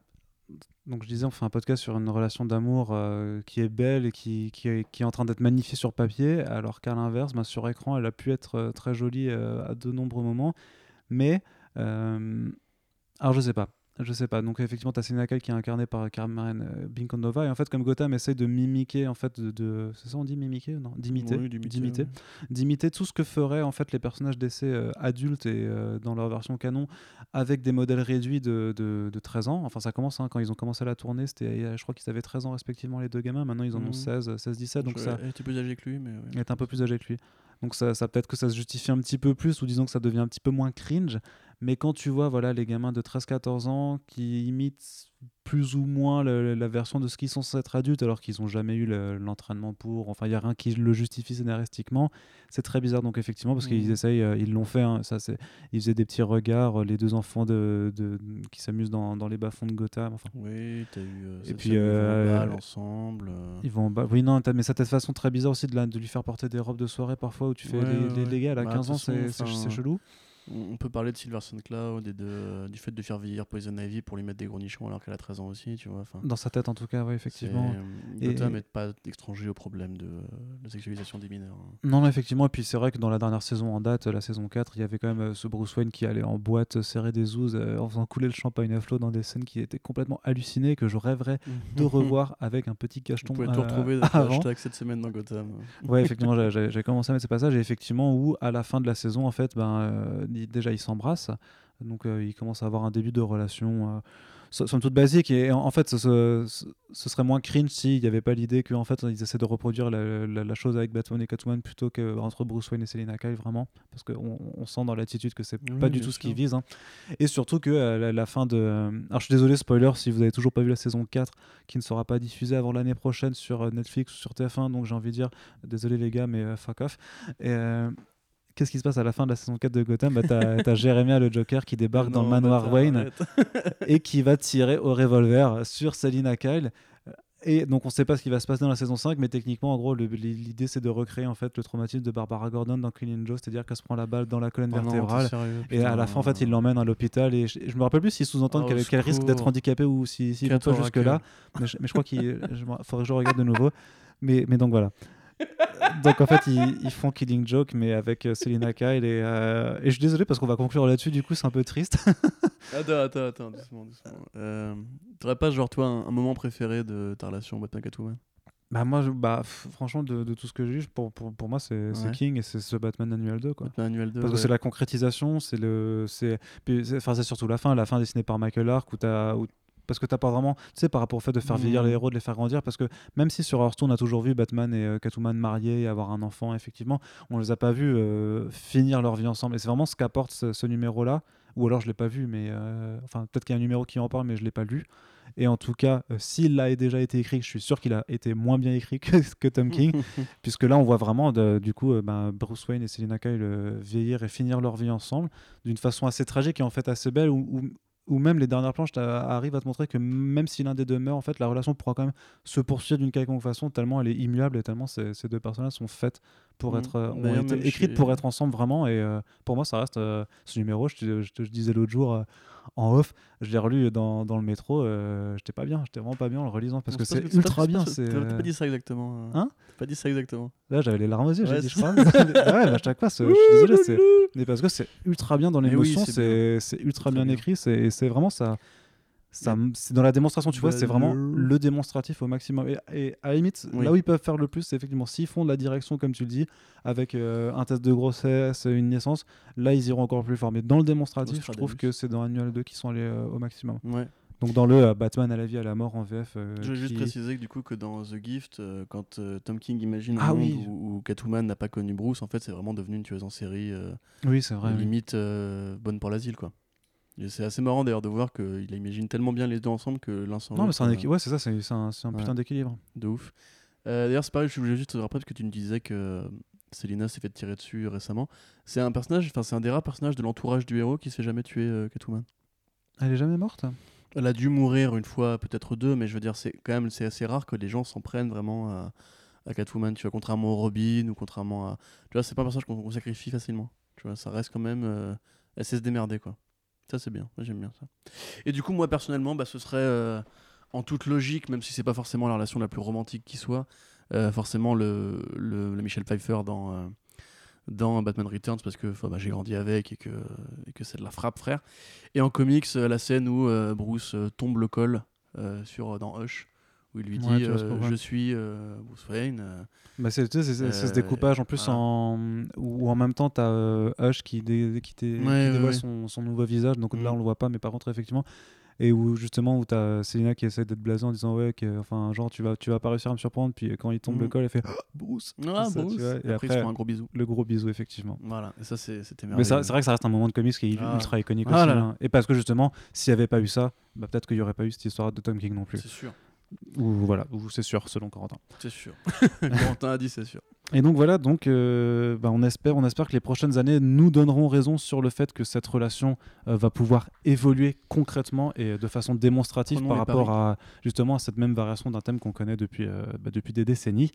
Donc je disais, on fait un podcast sur une relation d'amour euh, qui est belle et qui, est, en train d'être magnifiée sur papier, alors qu'à l'inverse, ben, sur écran, elle a pu être euh, très jolie euh, à de nombreux moments. Mais, alors je sais pas. Je sais pas. Donc effectivement, tu as Selina Kyle qui est incarnée par Cameron euh, Binkondova. Et en fait, comme Gotham essaye de mimiquer, en fait, de, de- c'est ça on dit mimiquer? Non D'imiter. Oui, d'imiter, ouais. tout ce que feraient en fait les personnages d'essai euh, adultes et euh, dans leur version canon avec des modèles réduits de, de, de 13 ans. Enfin, ça commence hein, quand ils ont commencé la tournée, c'était, je crois qu'ils avaient 13 ans respectivement les deux gamins. Maintenant, ils en ont Mhm. 16, 16, 17. Donc Je- ça, était plus âgée que lui, mais ouais. il est un peu plus âgé que lui. Donc ça, ça peut-être que ça se justifie un petit peu plus ou disons que ça devient un petit peu moins cringe. Mais quand tu vois voilà les gamins de 13-14 ans qui imitent plus ou moins le- la version de ce qu'ils sont censés être adultes alors qu'ils n'ont jamais eu le- l'entraînement pour, enfin il n'y a rien qui le justifie scénaristiquement, c'est très bizarre donc effectivement parce qu'ils Mhm. essayent, euh, ils l'ont fait, hein, ça c'est, ils faisaient des petits regards, euh, les deux enfants de, de- qui s'amusent dans, dans les bas-fonds de Gotham, enfin Oui, t'as eu. euh, Et puis, ils ensemble. ils vont en bas. Oui, non, mais ça, de façon très bizarre aussi de, la- de lui faire porter des robes de soirée parfois où tu fais Ouais, les, les, ouais. les gars, à Bah, 15 de ans, c'est chelou. On peut parler de Silver Sun Cloud et de, euh, du fait de faire vieillir Poison Ivy pour lui mettre des gros nichons alors qu'elle a 13 ans aussi, tu vois. Dans sa tête, en tout cas, oui, effectivement. c'est- Et- Gotham n'est pas étranger au problème de, euh, de sexualisation des mineurs. hein. Non, effectivement, et puis c'est vrai que dans la dernière saison en date, la saison 4, il y avait quand même euh, ce Bruce Wayne qui allait en boîte euh, serrer des ouzes euh, en faisant couler le champagne à flot dans des scènes qui étaient complètement hallucinées que je rêverais de revoir avec un petit Vous cacheton pouvez tout euh, retrouver dans le avant. hashtag cette semaine dans Gotham. Ouais, effectivement, j'ai- commencé à mettre ces passages et effectivement où à la fin de la saison, en fait, ben euh, déjà ils s'embrassent, donc euh, ils commencent à avoir un début de relation. euh, so- somme toute basique et en fait ce, ce- ce- ce serait moins cringe s'il n'y avait pas l'idée qu'en fait ils essaient de reproduire la, la- la chose avec Batman et Catwoman plutôt qu'entre Bruce Wayne et Selina Kyle vraiment parce qu'on on sent dans l'attitude que c'est Oui, pas du tout ce qu'ils visent hein. et surtout que euh, la, la fin de euh, alors je suis désolé spoiler si vous avez toujours pas vu la saison 4 qui ne sera pas diffusée avant l'année prochaine sur euh, Netflix ou sur TF1 donc j'ai envie de dire désolé les gars mais euh, fuck off et euh, Qu'est-ce qui se passe à la fin de la saison 4 de Gotham? Bah, T'as Jeremiah le Joker qui débarque dans le manoir Wayne et qui va tirer au revolver sur Selina Kyle. Et donc on sait pas ce qui va se passer dans la saison 5, mais techniquement, en gros, l'idée c'est de recréer en fait le traumatisme de Barbara Gordon dans Killing Joe, c'est-à-dire qu'elle se prend la balle dans la colonne Oh non, vertébrale. sérieux, Et à la fin, en fait, il l'emmène à l'hôpital. Et je, je me rappelle plus s'il sous-entend Ah, qu'elle risque d'être handicapée ou si, si vont pas jusque-là. Mais, je- mais je crois qu'il faudrait que je regarde de nouveau. Mais, mais donc voilà. Donc en fait, ils, ils font Killing Joke, mais avec euh, Selina Kyle. Et, euh, et je suis désolé parce qu'on va conclure là-dessus, du coup, c'est un peu triste. Attends, attends, attends, doucement, doucement. Euh, T'aurais pas, genre, toi, un, un moment préféré de ta relation Batman-Catwoman Bah moi, je- bah, franchement, de, de tout ce que j'ai, pour, pour, pour moi, c'est Ouais. King et c'est ce Batman annuel 2. Quoi. Batman annuel 2 Parce que c'est la concrétisation, c'est le, c'est, enfin c'est surtout la fin, la fin dessinée par Michael Ark où t'as, où- parce que t'as pas vraiment, tu sais, par rapport au fait de faire vieillir les héros, de les faire grandir, parce que même si sur Hearthstone on a toujours vu Batman et euh, Catwoman mariés et avoir un enfant, effectivement, on les a pas vus euh, finir leur vie ensemble. Et c'est vraiment ce qu'apporte ce, ce numéro-là, ou alors je l'ai pas vu, mais euh, enfin peut-être qu'il y a un numéro qui en parle, mais je l'ai pas lu. Et en tout cas, euh, s'il a déjà été écrit, je suis sûr qu'il a été moins bien écrit que, que Tom King, puisque là on voit vraiment de- du coup euh, ben, Bruce Wayne et Selina Kyle euh, vieillir et finir leur vie ensemble d'une façon assez tragique et en fait assez belle où, où- où même les dernières planches arrivent à te montrer que même si l'un des deux meurt en fait la relation pourra quand même se poursuivre d'une quelconque façon tellement elle est immuable et tellement ces, ces deux personnages sont faites pour Mhm. être euh, ont été écrites chez- pour être ensemble vraiment et euh, pour moi ça reste euh, ce numéro je te, je te- je disais l'autre jour euh, en off je l'ai relu dans, dans le métro j'étais pas bien j'étais vraiment pas bien en le relisant parce que c'est ultra bien T'as pas dit ça exactement. Hein T'as pas dit ça exactement. Là, j'avais les larmes aux yeux, j'ai Ouais, dit, je crois. ouais, mais à chaque fois, je suis désolé, mais parce que c'est ultra bien dans Mais oui, l'émotion, c'est ultra bien, écrit, c'est vraiment ça. Ça c'est dans la démonstration, tu vois, Bah, c'est vraiment le- démonstratif au maximum. Et, et à la limite, Oui. là où ils peuvent faire le plus, c'est effectivement s'ils font de la direction, comme tu le dis, avec euh, un test de grossesse, une naissance, là ils iront encore plus fort. Mais dans le démonstratif, je trouve que c'est dans Annual 2 qui sont allés euh, au maximum. Ouais. Donc dans le euh, Batman à la vie, à la mort en VF. euh, Je juste qui- préciser que du coup que dans The Gift, euh, quand Tom King imagine un Ah monde oui. où, où Catwoman n'a pas connu Bruce, en fait c'est vraiment devenu une tueuse en série, Oui, c'est vrai. limite bonne pour l'asile quoi. Et c'est assez marrant d'ailleurs de voir qu'il imagine tellement bien les deux ensemble que l'un sans Non, mais c'est un, euh, équi- ouais, c'est ça, c'est c'est un, c'est un Ouais. putain d'équilibre. de ouf. Euh, d'ailleurs, c'est pareil, je voulais juste te rappeler parce que tu me disais que euh, Selina s'est fait tirer dessus récemment. C'est un personnage, enfin, c'est un des rares personnages de l'entourage du héros qui s'est jamais tué euh, Catwoman. Elle est jamais morte? Elle a dû mourir une fois, peut-être deux, mais je veux dire, c'est quand même c'est assez rare que les gens s'en prennent vraiment à, à Catwoman. Tu vois, contrairement au Robin ou contrairement à. Tu vois, c'est pas un personnage qu'on qu'on sacrifie facilement. Tu vois, ça reste quand même. euh, Elle sait se démerder, quoi. Ça, c'est bien. J'aime bien ça. Et du coup, moi, personnellement, bah, ce serait euh, en toute logique, même si c'est pas forcément la relation la plus romantique qui soit, euh, forcément le, le, Michel Pfeiffer dans. euh, dans Batman Returns parce que bah, j'ai grandi avec et que, et que c'est de la frappe frère et en comics la scène où Bruce tombe le col sur, dans Hush où il lui dit Ouais, tu euh, je suis euh, Bruce Wayne euh, Bah, c'est tu ce Euh, découpage en plus voilà. en où en même temps t'as euh, Hush qui, dé- qui, dé- qui Ouais, ouais, dévoile ouais. Son, son nouveau visage donc là Mm. on le voit pas mais par contre effectivement et où justement où t'as Selina qui essaie d'être blasée en disant ouais que, enfin genre tu vas tu vas pas réussir à me surprendre puis quand il tombe Mm. le col elle fait Bruce ah, Ça, tu Bruce. vois, et et après, ils après, se font un gros bisou le gros bisou effectivement voilà et ça c'est- c'était mais c'est vrai que ça reste un moment de comics qui est Ah. ultra iconique Ah aussi là là. hein. et parce que justement s'il y avait pas eu ça bah, peut-être qu'il y aurait pas eu cette histoire de Tom King non plus c'est sûr ou voilà ou c'est sûr selon Corentin. C'est sûr. Corentin a dit c'est sûr. Et donc voilà, donc euh, bah, on espère, on espère que les prochaines années nous donneront raison sur le fait que cette relation euh, va pouvoir évoluer concrètement et de façon démonstrative Prenons par rapport à justement à cette même variation d'un thème qu'on connaît depuis euh, bah, depuis des décennies.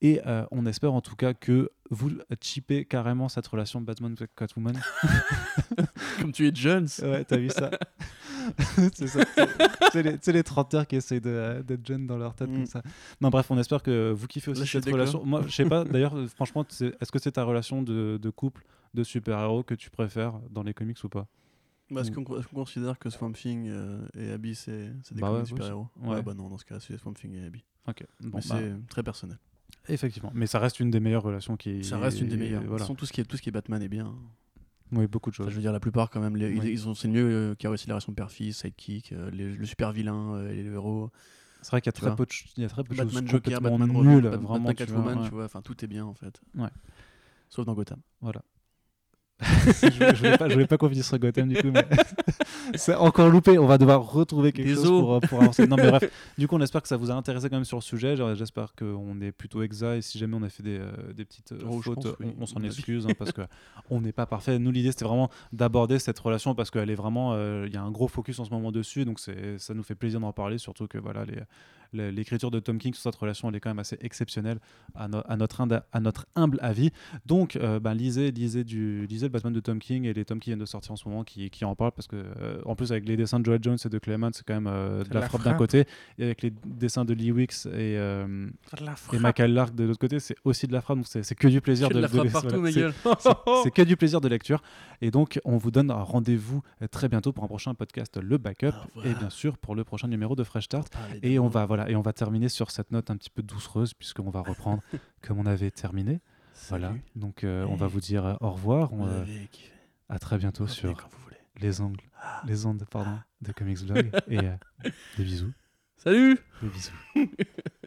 Et euh, on espère en tout cas que vous chippez carrément cette relation Batman-Catwoman. comme tu es Jones ouais, t'as vu ça C'est ça. C'est les, les trentenaires qui essayent euh, d'être jeunes dans leur tête Mm. comme ça. Non, bref, on espère que vous kiffez aussi Là, cette relation. Moi, je sais pas, d'ailleurs, franchement, est-ce que c'est ta relation de, de couple de super-héros que tu préfères dans les comics ou pas? Bah, est-ce qu'on considère que Swamp Thing euh, et Abby c'est des Bah comics ouais, super-héros? Ouais. ouais bah non dans ce cas c'est Swamp Thing et Abby Ok, bon, bah, c'est très personnel effectivement. Mais ça reste une des meilleures relations qui. ça reste une des meilleures Voilà. Sans tout ce qui est tout ce qui est Batman est bien Oui, beaucoup de Enfin, choses. je veux dire, la plupart, quand même, les- Ouais. ils ont, c'est mieux euh, qu'il y a aussi la relation père-fils, sidekick, euh, les- le super vilain euh, et le héros. C'est vrai qu'il y a très peu de, il y a très peu de Batman choses Joker, Batman Bat- vraiment. Batman Catwoman, ouais. tu vois, enfin tout est bien en fait. Ouais. Sauf dans Gotham. Voilà. je, je voulais pas, je voulais pas qu'on finisse sur Gotham du coup, mais c'est encore loupé. On va devoir retrouver quelque chose pour, euh, pour avancer. Non, mais bref, du coup, on espère que ça vous a intéressé quand même sur le sujet. J'espère qu'on est plutôt exact et si jamais on a fait des, euh, des petites euh, Oh, fautes, pense, oui, on, on s'en excuse hein, parce que on n'est pas parfait. Nous, l'idée c'était vraiment d'aborder cette relation parce qu'elle est vraiment, euh, il y a un gros focus en ce moment dessus, donc ça nous fait plaisir d'en parler, surtout que voilà les l'écriture de Tom King sur cette relation elle est quand même assez exceptionnelle à, no- à notre, ind- à notre humble avis donc euh, ben, lisez, lisez, du, lisez le Batman de Tom King et les Tom qui viennent de sortir en ce moment qui, qui en parlent parce que euh, en plus avec les dessins de Joel Jones et de Clement c'est quand même euh, de la, la frappe d'un côté et avec les dessins de Lee Wicks et, euh, et Michael Lark de l'autre côté c'est aussi de la frappe donc c'est que du plaisir de ma c'est- que du plaisir de lecture. Et donc, on vous donne un rendez-vous euh, très bientôt pour un prochain podcast, le backup, et bien sûr pour le prochain numéro de Fresh Start. Et on va voilà, et on va terminer sur cette note un petit peu doucereuse puisqu'on va reprendre comme on avait terminé. Voilà. Donc, euh, on va vous dire au revoir. On, euh, à très bientôt sur. Les ongles, les ondes, pardon, de Comics Blog. Et euh, des bisous, Salut. Des bisous.